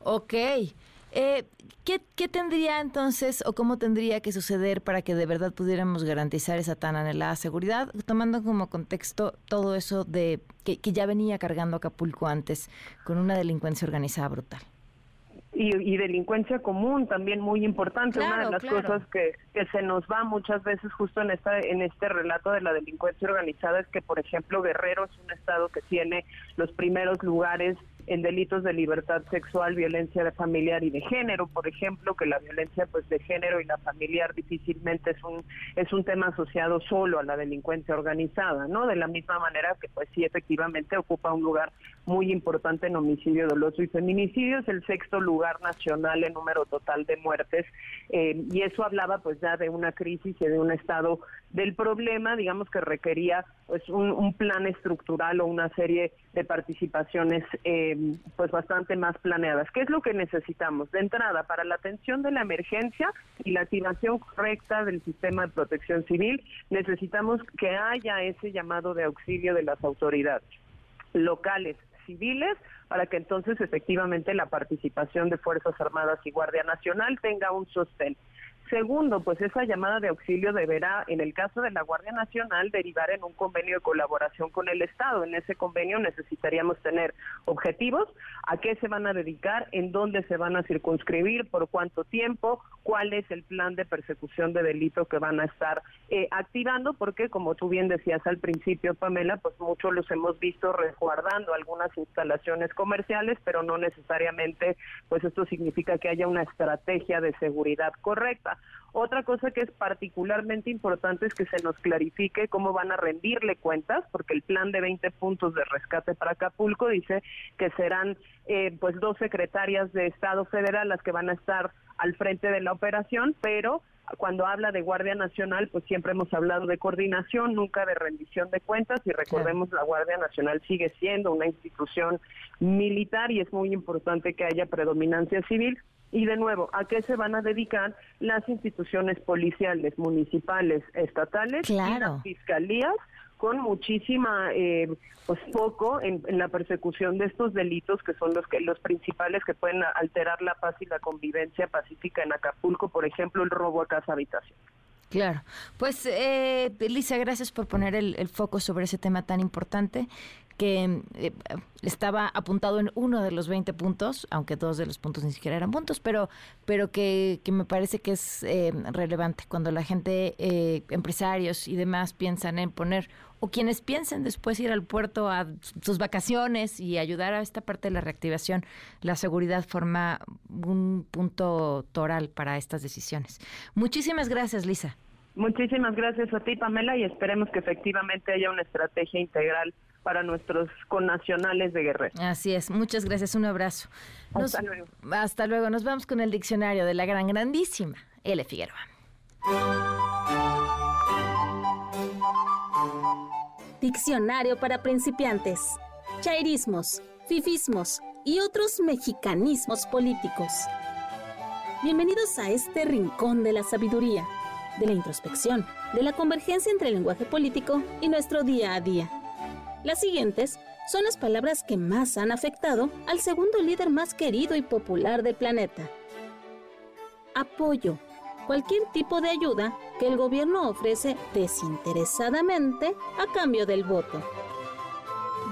Ok. Eh, ¿qué, ¿Qué tendría entonces o cómo tendría que suceder para que de verdad pudiéramos garantizar esa tan anhelada seguridad, tomando como contexto todo eso de que ya venía cargando Acapulco antes con una delincuencia organizada brutal? Y, delincuencia común también muy importante. Una de las cosas que, que, se nos va muchas veces justo en esta en este relato de la delincuencia organizada es que, por ejemplo, Guerrero es un estado que tiene los primeros lugares en delitos de libertad sexual, violencia de familiar y de género, por ejemplo, que la violencia pues de género y la familiar difícilmente es un es un tema asociado solo a la delincuencia organizada, ¿no? De la misma manera que pues sí efectivamente ocupa un lugar muy importante en homicidio doloso y feminicidio, es el sexto lugar nacional en número total de muertes eh, y eso hablaba pues ya de una crisis y de un estado del problema, digamos que requería pues un, un plan estructural o una serie de participaciones eh, pues bastante más planeadas. ¿Qué es lo que necesitamos? De entrada, para la atención de la emergencia y la activación correcta del sistema de protección civil, necesitamos que haya ese llamado de auxilio de las autoridades locales civiles para que entonces efectivamente la participación de Fuerzas Armadas y Guardia Nacional tenga un sostén. Segundo, pues esa llamada de auxilio deberá, en el caso de la Guardia Nacional, derivar en un convenio de colaboración con el Estado. En ese convenio necesitaríamos tener objetivos, a qué se van a dedicar, en dónde se van a circunscribir, por cuánto tiempo, cuál es el plan de persecución de delito que van a estar eh, activando, porque como tú bien decías al principio, Pamela, pues muchos los hemos visto resguardando algunas instalaciones comerciales, pero no necesariamente, pues esto significa que haya una estrategia de seguridad correcta. Otra cosa que es particularmente importante es que se nos clarifique cómo van a rendirle cuentas, porque el plan de 20 puntos de rescate para Acapulco dice que serán eh, pues dos secretarias de Estado federal las que van a estar al frente de la operación, pero cuando habla de Guardia Nacional, pues siempre hemos hablado de coordinación, nunca de rendición de cuentas y recordemos la Guardia Nacional sigue siendo una institución militar y es muy importante que haya predominancia civil. Y de nuevo, ¿a qué se van a dedicar las instituciones policiales, municipales, estatales y las fiscalías? con muchísima eh, pues foco en, la persecución de estos delitos que son los que los principales que pueden alterar la paz y la convivencia pacífica en Acapulco, por ejemplo, el robo a casa habitación. Claro. Pues, eh, Lisa, gracias por poner el, foco sobre ese tema tan importante que eh, estaba apuntado en uno de los 20 puntos, aunque dos de los puntos ni siquiera eran puntos, pero, pero que, que me parece que es eh, relevante cuando la gente, eh, empresarios y demás piensan en poner, o quienes piensen después ir al puerto a sus vacaciones y ayudar a esta parte de la reactivación, la seguridad forma un punto toral para estas decisiones. Muchísimas gracias, Lisa. Muchísimas gracias a ti, Pamela, y esperemos que efectivamente haya una estrategia integral para nuestros connacionales de Guerrero. Así es, muchas gracias, un abrazo. hasta luego. Hasta luego, nos vamos con el diccionario de la gran, grandísima L. Figueroa. Diccionario para principiantes. Chairismos, fifismos y otros mexicanismos políticos. Bienvenidos a este rincón de la sabiduría, de la introspección, de la convergencia entre el lenguaje político y nuestro día a día las siguientes son las palabras que más han afectado al segundo líder más querido y popular del planeta. Apoyo. Cualquier tipo de ayuda que el gobierno ofrece desinteresadamente a cambio del voto.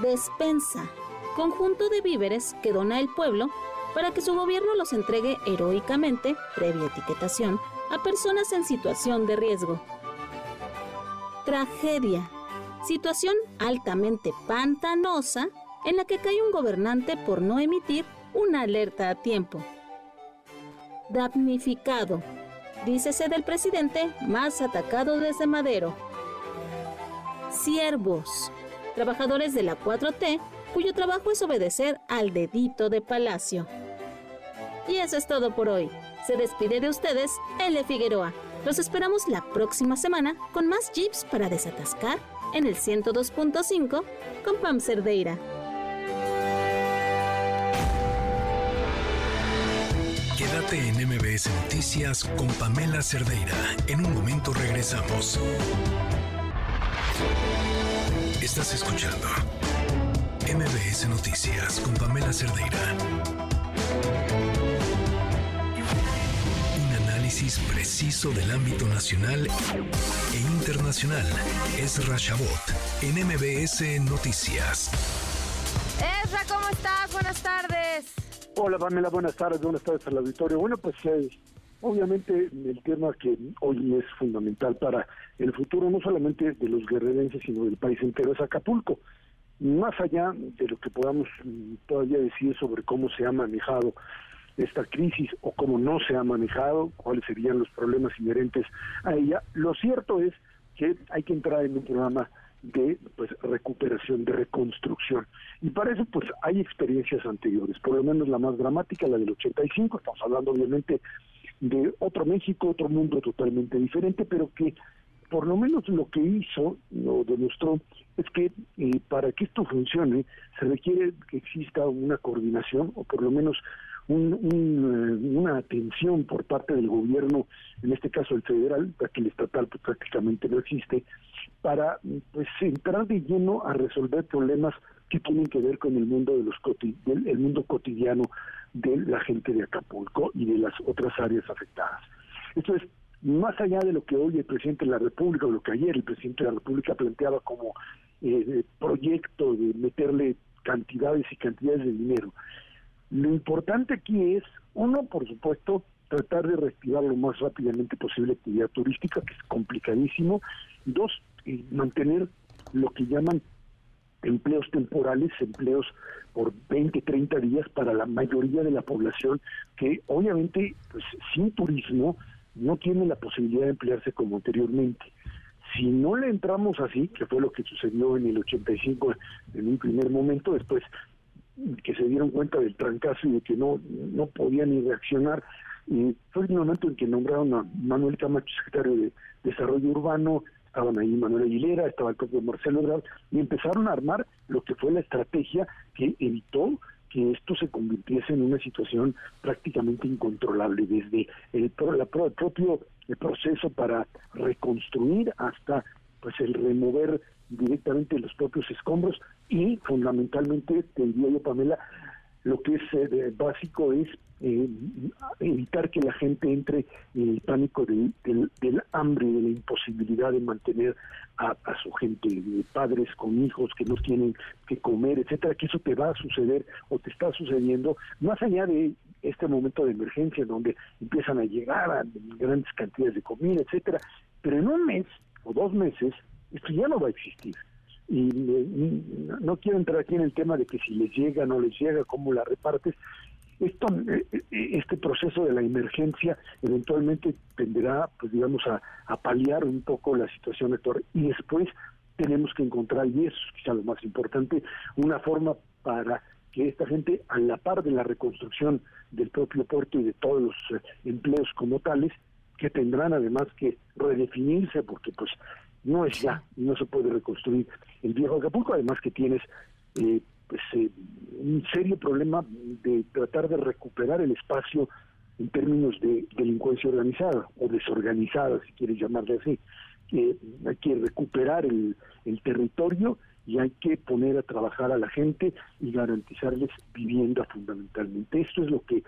Despensa. Conjunto de víveres que dona el pueblo para que su gobierno los entregue heroicamente, previa etiquetación, a personas en situación de riesgo. Tragedia situación altamente pantanosa en la que cae un gobernante por no emitir una alerta a tiempo. Damnificado, dícese del presidente más atacado desde Madero. Siervos, trabajadores de la 4T cuyo trabajo es obedecer al dedito de Palacio. Y eso es todo por hoy. Se despide de ustedes L. Figueroa. Los esperamos la próxima semana con más jeeps para desatascar en el 102.5 con Pam Cerdeira. Quédate en MBS Noticias con Pamela Cerdeira. En un momento regresamos. Estás escuchando MBS Noticias con Pamela Cerdeira. Preciso del ámbito nacional e internacional. Es Rashabot en MBS Noticias. Ezra, ¿cómo estás? Buenas tardes. Hola Pamela, buenas tardes, buenas tardes al auditorio. Bueno, pues eh, obviamente el tema que hoy es fundamental para el futuro no solamente de los guerrerenses, sino del país entero es Acapulco. Más allá de lo que podamos mm, todavía decir sobre cómo se ha manejado esta crisis o cómo no se ha manejado, cuáles serían los problemas inherentes a ella. Lo cierto es que hay que entrar en un programa de pues recuperación, de reconstrucción. Y para eso pues hay experiencias anteriores, por lo menos la más dramática, la del 85, estamos hablando obviamente de otro México, otro mundo totalmente diferente, pero que por lo menos lo que hizo, lo demostró, es que eh, para que esto funcione se requiere que exista una coordinación o por lo menos un, una atención por parte del gobierno, en este caso el federal, que el estatal pues, prácticamente no existe, para pues entrar de lleno a resolver problemas que tienen que ver con el mundo de los del, el mundo cotidiano de la gente de Acapulco y de las otras áreas afectadas. Esto es más allá de lo que hoy el presidente de la República o lo que ayer el presidente de la República planteaba como eh, proyecto de meterle cantidades y cantidades de dinero. Lo importante aquí es, uno, por supuesto, tratar de reactivar lo más rápidamente posible actividad turística, que es complicadísimo. Dos, eh, mantener lo que llaman empleos temporales, empleos por 20, 30 días para la mayoría de la población que obviamente pues sin turismo no tiene la posibilidad de emplearse como anteriormente. Si no le entramos así, que fue lo que sucedió en el 85 en un primer momento, después que se dieron cuenta del trancazo y de que no, no podían ni reaccionar. Y fue el momento en que nombraron a Manuel Camacho, secretario de Desarrollo Urbano, estaban ahí Manuel Aguilera, estaba el propio Marcelo Ebrard, y empezaron a armar lo que fue la estrategia que evitó que esto se convirtiese en una situación prácticamente incontrolable, desde el, la, el propio proceso para reconstruir hasta pues el remover directamente los propios escombros y fundamentalmente, te diría yo, Pamela, lo que es eh, básico es eh, evitar que la gente entre en el pánico del, del, hambre, de la imposibilidad de mantener a, su gente, de padres con hijos que no tienen que comer, etcétera, que eso te va a suceder o te está sucediendo, más allá de este momento de emergencia donde empiezan a llegar a grandes cantidades de comida, etcétera, pero en un mes o dos meses esto ya no va a existir. Y, no quiero entrar aquí en el tema de que si les llega, no les llega, cómo la repartes, esto, eh, eh, este proceso de la emergencia eventualmente tenderá, pues digamos, a, paliar un poco la situación actual y después tenemos que encontrar, y eso es quizá lo más importante, una forma para que esta gente, a la par de la reconstrucción del propio puerto y de todos los eh, empleos como tales, que tendrán además que redefinirse, porque pues no es ya, no se puede reconstruir el viejo Acapulco, además que tienes eh, pues, eh, un serio problema de tratar de recuperar el espacio en términos de delincuencia organizada o desorganizada, si quieres llamarle así. hay que recuperar el, territorio y hay que poner a trabajar a la gente y garantizarles vivienda fundamentalmente. Esto es lo que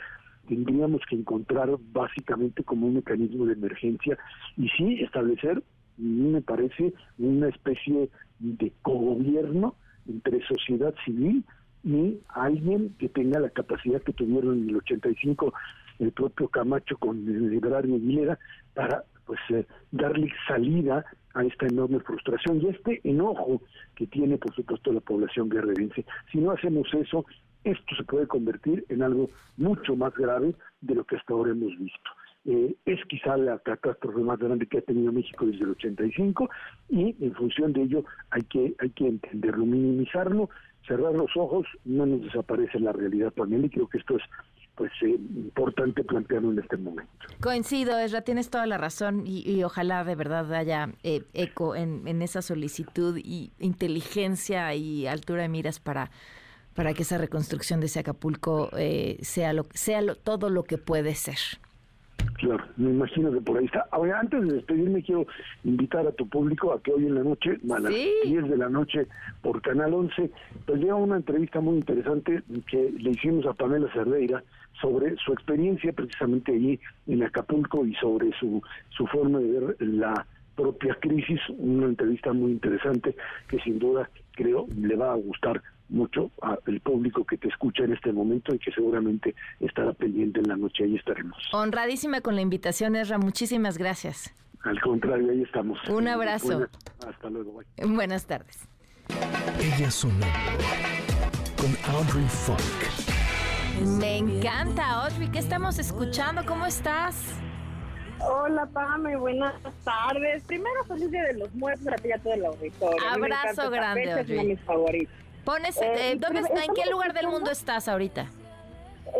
tendríamos que encontrar básicamente como un mecanismo de emergencia y sí establecer, me parece, una especie de cogobierno entre sociedad civil y alguien que tenga la capacidad que tuvieron en el 85 el propio Camacho con el librario Aguilera para pues eh, darle salida a esta enorme frustración y este enojo que tiene por supuesto la población guerrerense. Si no hacemos eso, esto se puede convertir en algo mucho más grave de lo que hasta ahora hemos visto. Eh, es quizá la catástrofe más grande que ha tenido México desde el 85 y en función de ello hay que hay que entenderlo, minimizarlo, cerrar los ojos, no nos desaparece la realidad también y creo que esto es pues eh, importante plantearlo en este momento. Coincido, Esra, tienes toda la razón y, ojalá de verdad haya eh, eco en, en, esa solicitud y inteligencia y altura de miras para para que esa reconstrucción de ese Acapulco sea lo sea lo, todo lo que puede ser. Claro, me imagino que por ahí está. Ahora, antes de despedirme, quiero invitar a tu público a que hoy en la noche, a las 10 de la noche, por Canal 11, pues una entrevista muy interesante que le hicimos a Pamela Cerdeira sobre su experiencia precisamente allí en Acapulco y sobre su, su forma de ver la propia crisis, una entrevista muy interesante que sin duda creo le va a gustar mucho al público que te escucha en este momento y que seguramente estará pendiente en la noche. Ahí estaremos. Honradísima con la invitación, Erra. Muchísimas gracias. Al contrario, ahí estamos. Un abrazo. hasta luego. Buenas tardes. Ella sonó con Audrey Funk. Me encanta, Audrey. ¿Qué estamos escuchando? ¿Cómo estás? Hola, Pame, buenas tardes. Primero, feliz Día de los Muertos a ti y a todo el auditorio. Abrazo grande, Audrey. Es de mis favoritos. Pones, eh, eh ¿dónde está, ¿En qué lugar del mundo estás ahorita?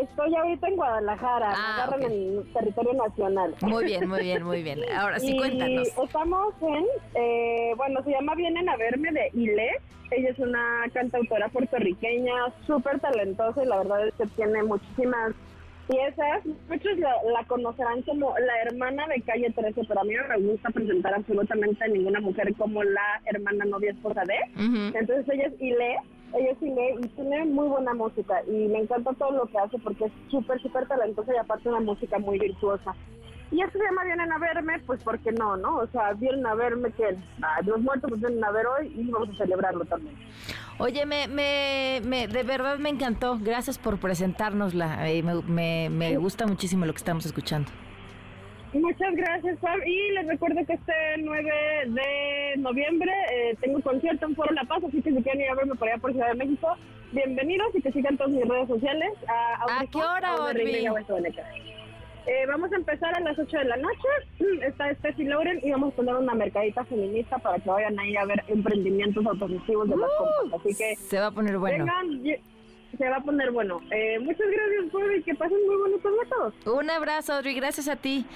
Estoy ahorita en Guadalajara, ah, en el territorio nacional. Muy bien, muy bien, muy bien. Ahora sí, cuéntanos. Estamos en, eh, bueno, se llama Vienen a verme de Ile. Ella es una cantautora puertorriqueña, súper talentosa y la verdad es que tiene muchísimas piezas. Muchos la, conocerán como la hermana de Calle 13, pero a mí no me gusta presentar absolutamente a ninguna mujer como la hermana novia esposa de. Entonces ella es Ile, ella es Ile y tiene muy buena música y me encanta todo lo que hace porque es súper, súper talentosa y aparte una música muy virtuosa. Y esto se llama Vienen a verme, pues porque no, ¿no? O sea, vienen a verme que ah, los muertos pues vienen a ver hoy y vamos a celebrarlo también. Oye, me, me, me, de verdad me encantó. Gracias por presentárnosla. Eh, me, me, gusta muchísimo lo que estamos escuchando. Muchas gracias, Fab. Y les recuerdo que este 9 de noviembre eh, tengo un concierto en Foro La Paz, así que si quieren ir a verme por allá por Ciudad de México, bienvenidos y que sigan todas mis redes sociales. ¿A, qué hora, eh, vamos a empezar a las 8 de la noche. Está Steffi Lauren y vamos a poner una mercadita feminista para que vayan ahí a ver emprendimientos autogestivos de las uh, compras. Así que se va a poner bueno. Se va a poner bueno. Eh, muchas gracias, y que pasen muy bonitos métodos. Un abrazo, Audrey. Gracias a ti.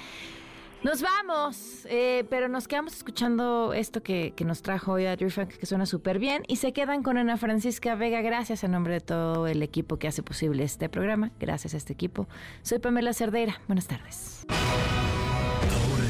Nos vamos, eh, pero nos quedamos escuchando esto que, nos trajo hoy a Frank, que suena súper bien, y se quedan con Ana Francisca Vega. Gracias en nombre de todo el equipo que hace posible este programa. Gracias a este equipo. Soy Pamela Cerdeira. Buenas tardes.